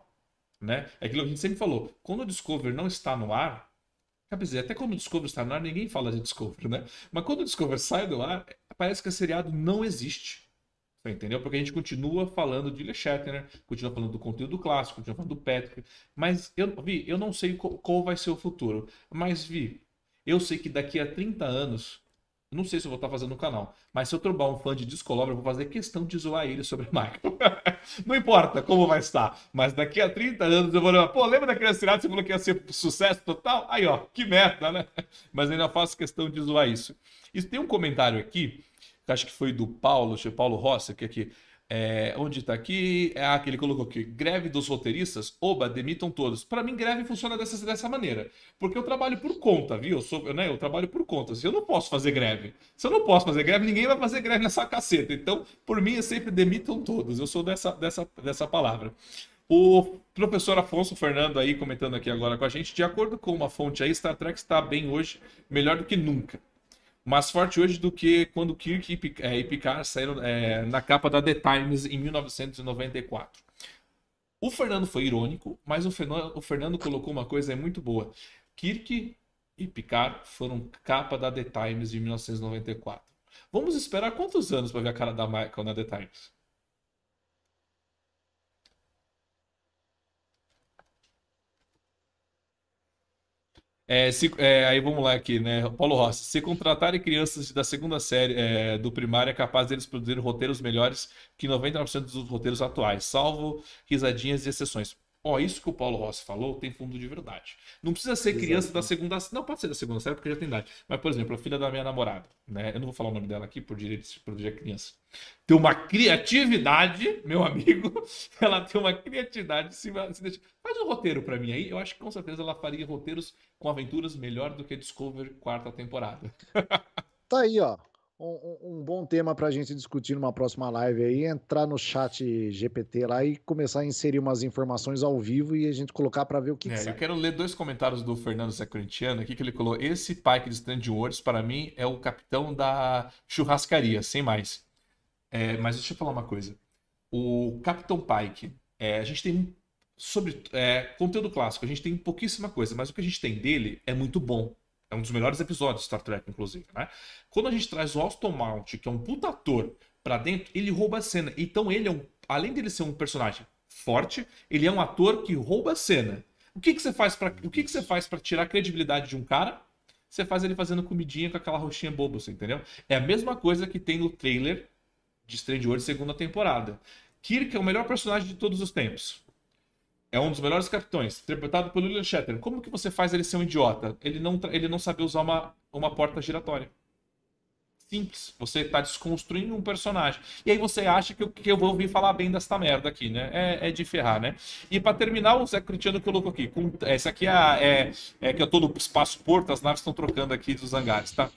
Né? É aquilo que a gente sempre falou. Quando o Discover não está no ar, quer dizer, até quando o Discover está no ar, ninguém fala de Discover, né? Mas quando o Discover sai do ar, parece que o seriado não existe. Entendeu? Porque a gente continua falando de Le Shatner, continua falando do conteúdo clássico, continua falando do Patrick. Mas eu vi, eu não sei qual, qual, vai ser o futuro. Mas vi, eu sei que daqui a 30 anos, não sei se eu vou estar fazendo no canal, mas se eu trombar um fã de Discolobra, eu vou fazer questão de zoar ele sobre Michael. não importa como vai estar, mas daqui a 30 anos eu vou lembrar, pô, lembra daquele seriado que você falou que ia ser sucesso total? Aí, ó, que meta, né? Mas ainda faço questão de zoar isso. E tem um comentário aqui acho que foi do Paulo, Paulo Rossi, que aqui. É, onde está aqui? É, ah, que ele colocou aqui. Greve dos roteiristas? Oba, demitam todos. Para mim, greve funciona dessa, dessa maneira. Porque eu trabalho por conta, viu? Eu, sou, né, eu trabalho por conta. Se eu não posso fazer greve, se eu não posso fazer greve, ninguém vai fazer greve nessa caceta. Então, por mim, é sempre demitam todos. Eu sou dessa, dessa, dessa palavra. O professor Afonso Fernando aí comentando aqui agora com a gente, de acordo com uma fonte aí, Star Trek está bem hoje, melhor do que nunca mais forte hoje do que quando Kirk e Picard saíram é, na capa da The Times em 1994. O Fernando foi irônico, mas o Fernando, o Fernando colocou uma coisa muito boa. Kirk e Picard foram capa da The Times de 1994. Vamos esperar quantos anos para ver a cara da Michael na The Times? É, se, é, aí vamos lá aqui, né? Paulo Rossi. Se contratarem crianças da segunda série é, do primário, é capaz deles produzirem roteiros melhores que 99% dos roteiros atuais, salvo risadinhas e exceções. Ó, isso que o Paulo Rossi falou tem fundo de verdade. Não precisa ser criança Exato. da segunda Não, pode ser da segunda série, porque já tem idade. Mas, por exemplo, a filha da minha namorada, né? Eu não vou falar o nome dela aqui por direito de proteger a criança. Tem uma criatividade, meu amigo. Ela tem uma criatividade. Se, se. Faz um roteiro para mim aí. Eu acho que com certeza ela faria roteiros com aventuras melhor do que Discover quarta temporada. tá aí, ó um, um bom tema para a gente discutir numa próxima live aí, entrar no chat GPT lá e começar a inserir umas informações ao vivo e a gente colocar para ver o que, é, que Eu quero ler dois comentários do Fernando Securitiano aqui, que ele colocou, esse Pike de Stand Words, para mim, é o capitão da churrascaria, sem mais. É, mas deixa eu falar uma coisa. O Capitão Pike, é, a gente tem sobre é, conteúdo clássico, a gente tem pouquíssima coisa, mas o que a gente tem dele é muito bom. É um dos melhores episódios de Star Trek, inclusive, né? Quando a gente traz o Austin Mount, que é um puta ator, pra dentro, ele rouba a cena. Então ele é um... Além dele ser um personagem forte, ele é um ator que rouba a cena. O que, que você faz para o que, que você faz para tirar a credibilidade de um cara? Você faz ele fazendo comidinha com aquela roxinha boba, você entendeu? É a mesma coisa que tem no trailer de Strange World segunda temporada. Kirk é o melhor personagem de todos os tempos é um dos melhores capitães, interpretado pelo William Shatner. Como que você faz ele ser um idiota? Ele não, ele não sabe usar uma, uma porta giratória. Simples. Você está desconstruindo um personagem. E aí você acha que eu, que eu vou ouvir falar bem desta merda aqui, né? É, é de ferrar, né? E para terminar, o Zé Cristiano colocou aqui. Com, essa aqui é, é, é, que eu tô no espaço porto, as naves estão trocando aqui dos hangares, tá?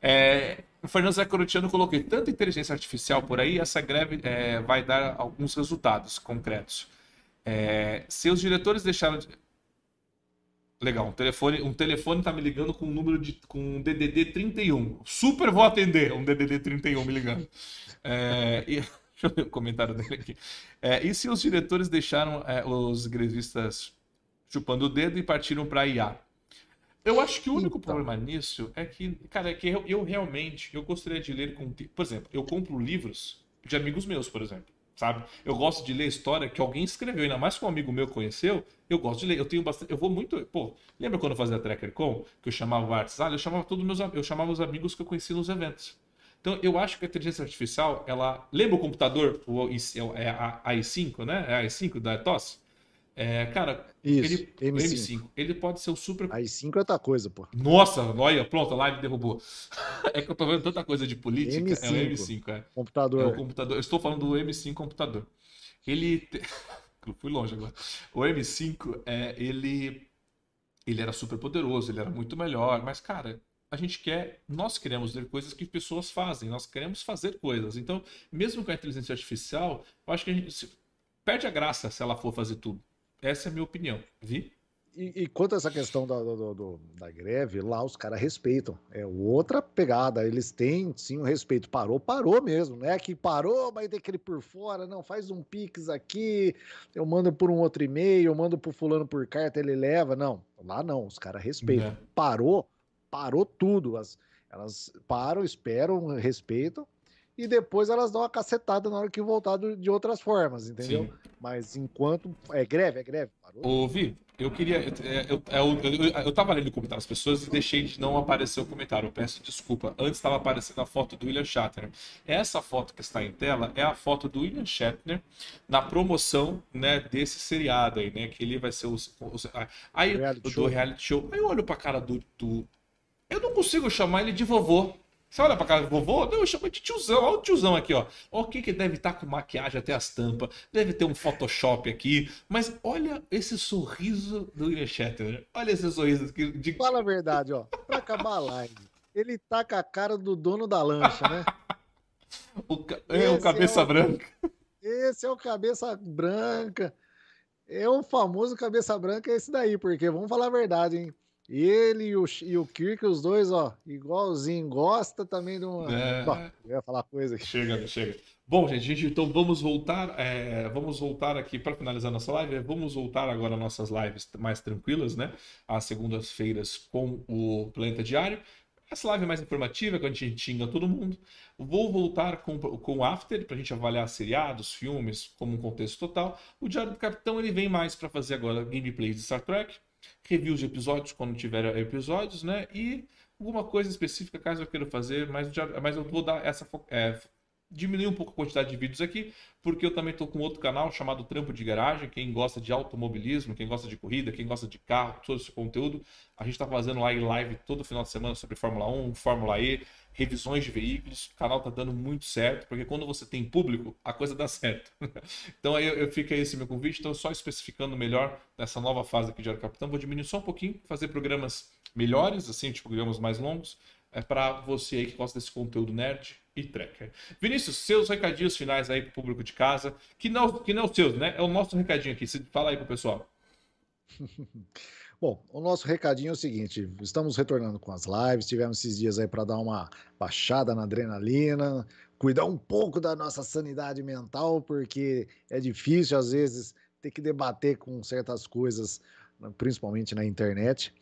É, o Fernando Zé Corutiano colocou tanta inteligência artificial por aí, essa greve é, vai dar alguns resultados concretos. É, se os diretores deixaram. De... Legal, um telefone, um telefone tá me ligando com um número de. com um DDD 31. Super vou atender um DDD 31 me ligando. É, e... Deixa eu ver o comentário dele aqui. É, e se os diretores deixaram é, os grevistas chupando o dedo e partiram para IA? Eu acho que o único então. problema nisso é que, cara, é que eu, eu realmente eu gostaria de ler com. Por exemplo, eu compro livros de amigos meus, por exemplo sabe? Eu gosto de ler história que alguém escreveu, ainda mais que um amigo meu conheceu. Eu gosto de ler. Eu tenho bastante. Eu vou muito. Pô, lembra quando eu fazia TrackerCon? Que eu chamava o WhatsApp? Eu chamava todos meus Eu chamava os amigos que eu conheci nos eventos. Então, eu acho que a inteligência artificial, ela. Lembra o computador, o, é a i5, né? É a i5 da TOS? É, cara, Isso, ele, M5. M5. Ele pode ser o super. Aí 5 é outra coisa, pô. Nossa, olha, pronto, a live derrubou. é que eu tô vendo tanta coisa de política. M5, é o M5, é. Computador. É o computador. Eu estou falando do M5 computador. Ele. Te... fui longe agora. O M5, é, ele. Ele era super poderoso, ele era muito melhor, mas, cara, a gente quer, nós queremos ver coisas que pessoas fazem, nós queremos fazer coisas. Então, mesmo com a inteligência artificial, eu acho que a gente perde a graça se ela for fazer tudo. Essa é a minha opinião. Vi? E, e quanto a essa questão da, do, do, da greve, lá os caras respeitam. É outra pegada. Eles têm sim o respeito. Parou, parou mesmo. Não é que parou, mas tem aquele por fora. Não, faz um pix aqui. Eu mando por um outro e-mail, eu mando pro fulano por carta, ele leva. Não, lá não. Os caras respeitam. É. Parou, parou tudo. As, elas param, esperam, respeitam e depois elas dão uma cacetada na hora que voltar de outras formas, entendeu? Sim. Mas enquanto. É greve, é greve. Parou. Ouvi, eu queria. Eu, eu, eu, eu, tava lendo o comentário das pessoas e deixei de não aparecer o comentário. Eu peço desculpa. Antes estava aparecendo a foto do William Shatner. Essa foto que está em tela é a foto do William Shatner na promoção né, desse seriado aí, né? Que ele vai ser o. aí, reality do show. reality show. Aí eu olho pra cara do, do. Eu não consigo chamar ele de vovô. Você olha pra cara do vovô? Não, eu chamo de tiozão. Olha o tiozão aqui, ó. Olha o que, que deve estar tá com maquiagem até as tampas. Deve ter um Photoshop aqui. Mas olha esse sorriso do William Shatner. Olha esse sorriso. De... Fala a verdade, ó. Pra acabar a live. Ele tá com a cara do dono da lancha, né? o ca... É o cabeça é o... branca. Esse é o cabeça branca. É o famoso cabeça branca esse daí, porque vamos falar a verdade, hein? Ele e o, e o Kirk, os dois, ó, igualzinho, gosta também de uma. É... Bom, eu ia falar coisa aqui. Chega, chega. Bom, gente, gente então vamos voltar, é, vamos voltar aqui para finalizar nossa live. Vamos voltar agora às nossas lives mais tranquilas, né? Às segundas-feiras com o Planeta Diário. Essa live é mais informativa, que a gente xinga todo mundo. Vou voltar com, com o After, para a gente avaliar seriados, filmes, como um contexto total. O Diário do Capitão ele vem mais para fazer agora gameplays de Star Trek, reviews de episódios quando tiver episódios, né? E alguma coisa específica caso eu queira fazer, mas, mas eu vou dar essa é, diminuir um pouco a quantidade de vídeos aqui, porque eu também estou com outro canal chamado Trampo de Garagem. Quem gosta de automobilismo, quem gosta de corrida, quem gosta de carro, todo esse conteúdo, a gente está fazendo lá em live todo final de semana sobre Fórmula 1, Fórmula E, revisões de veículos. O canal está dando muito certo, porque quando você tem público, a coisa dá certo. então aí eu, eu fica esse meu convite. Então, só especificando melhor nessa nova fase aqui de Aero Capitão, vou diminuir só um pouquinho, fazer programas melhores, assim, tipo programas mais longos, é para você aí que gosta desse conteúdo nerd e tracker. Vinícius, seus recadinhos finais aí para o público de casa, que não, que não é os seus, né? É o nosso recadinho aqui. Fala aí para o pessoal. Bom, o nosso recadinho é o seguinte: estamos retornando com as lives, tivemos esses dias aí para dar uma baixada na adrenalina, cuidar um pouco da nossa sanidade mental, porque é difícil às vezes ter que debater com certas coisas, principalmente na internet.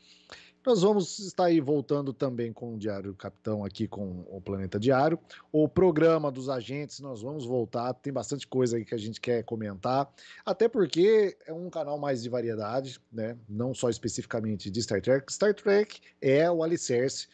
Nós vamos estar aí voltando também com o Diário Capitão aqui com o Planeta Diário. O programa dos agentes, nós vamos voltar. Tem bastante coisa aí que a gente quer comentar. Até porque é um canal mais de variedade, né? Não só especificamente de Star Trek. Star Trek é o alicerce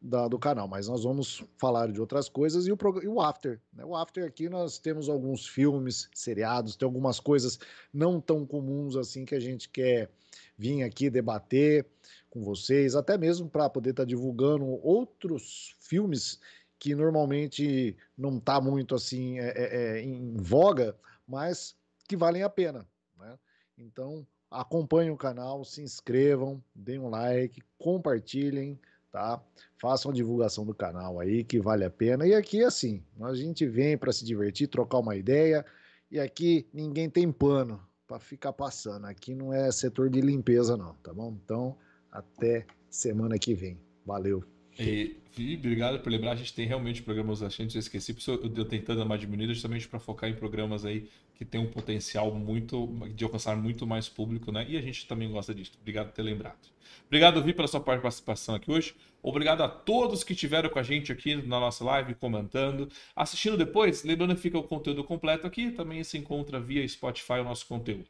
da, do canal, mas nós vamos falar de outras coisas e o, e o After. Né? O After aqui nós temos alguns filmes, seriados, tem algumas coisas não tão comuns assim que a gente quer vir aqui debater com vocês, até mesmo para poder estar tá divulgando outros filmes que normalmente não está muito assim é, é, é, em voga, mas que valem a pena. Né? Então acompanhem o canal, se inscrevam, deem um like, compartilhem, tá? Façam a divulgação do canal aí que vale a pena. E aqui assim, a gente vem para se divertir, trocar uma ideia. E aqui ninguém tem pano para ficar passando. Aqui não é setor de limpeza não, tá bom? Então até semana que vem. Valeu. E, obrigado por lembrar. A gente tem realmente programas ascendentes. Eu esqueci, eu, eu tentando dar uma diminuída justamente para focar em programas aí que tem um potencial muito de alcançar muito mais público, né? E a gente também gosta disso. Obrigado por ter lembrado. Obrigado, Vi, pela sua participação aqui hoje. Obrigado a todos que estiveram com a gente aqui na nossa live, comentando. Assistindo depois, lembrando que fica o conteúdo completo aqui. Também se encontra via Spotify o nosso conteúdo.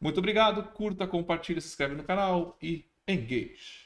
Muito obrigado. Curta, compartilhe, se inscreve no canal e engage.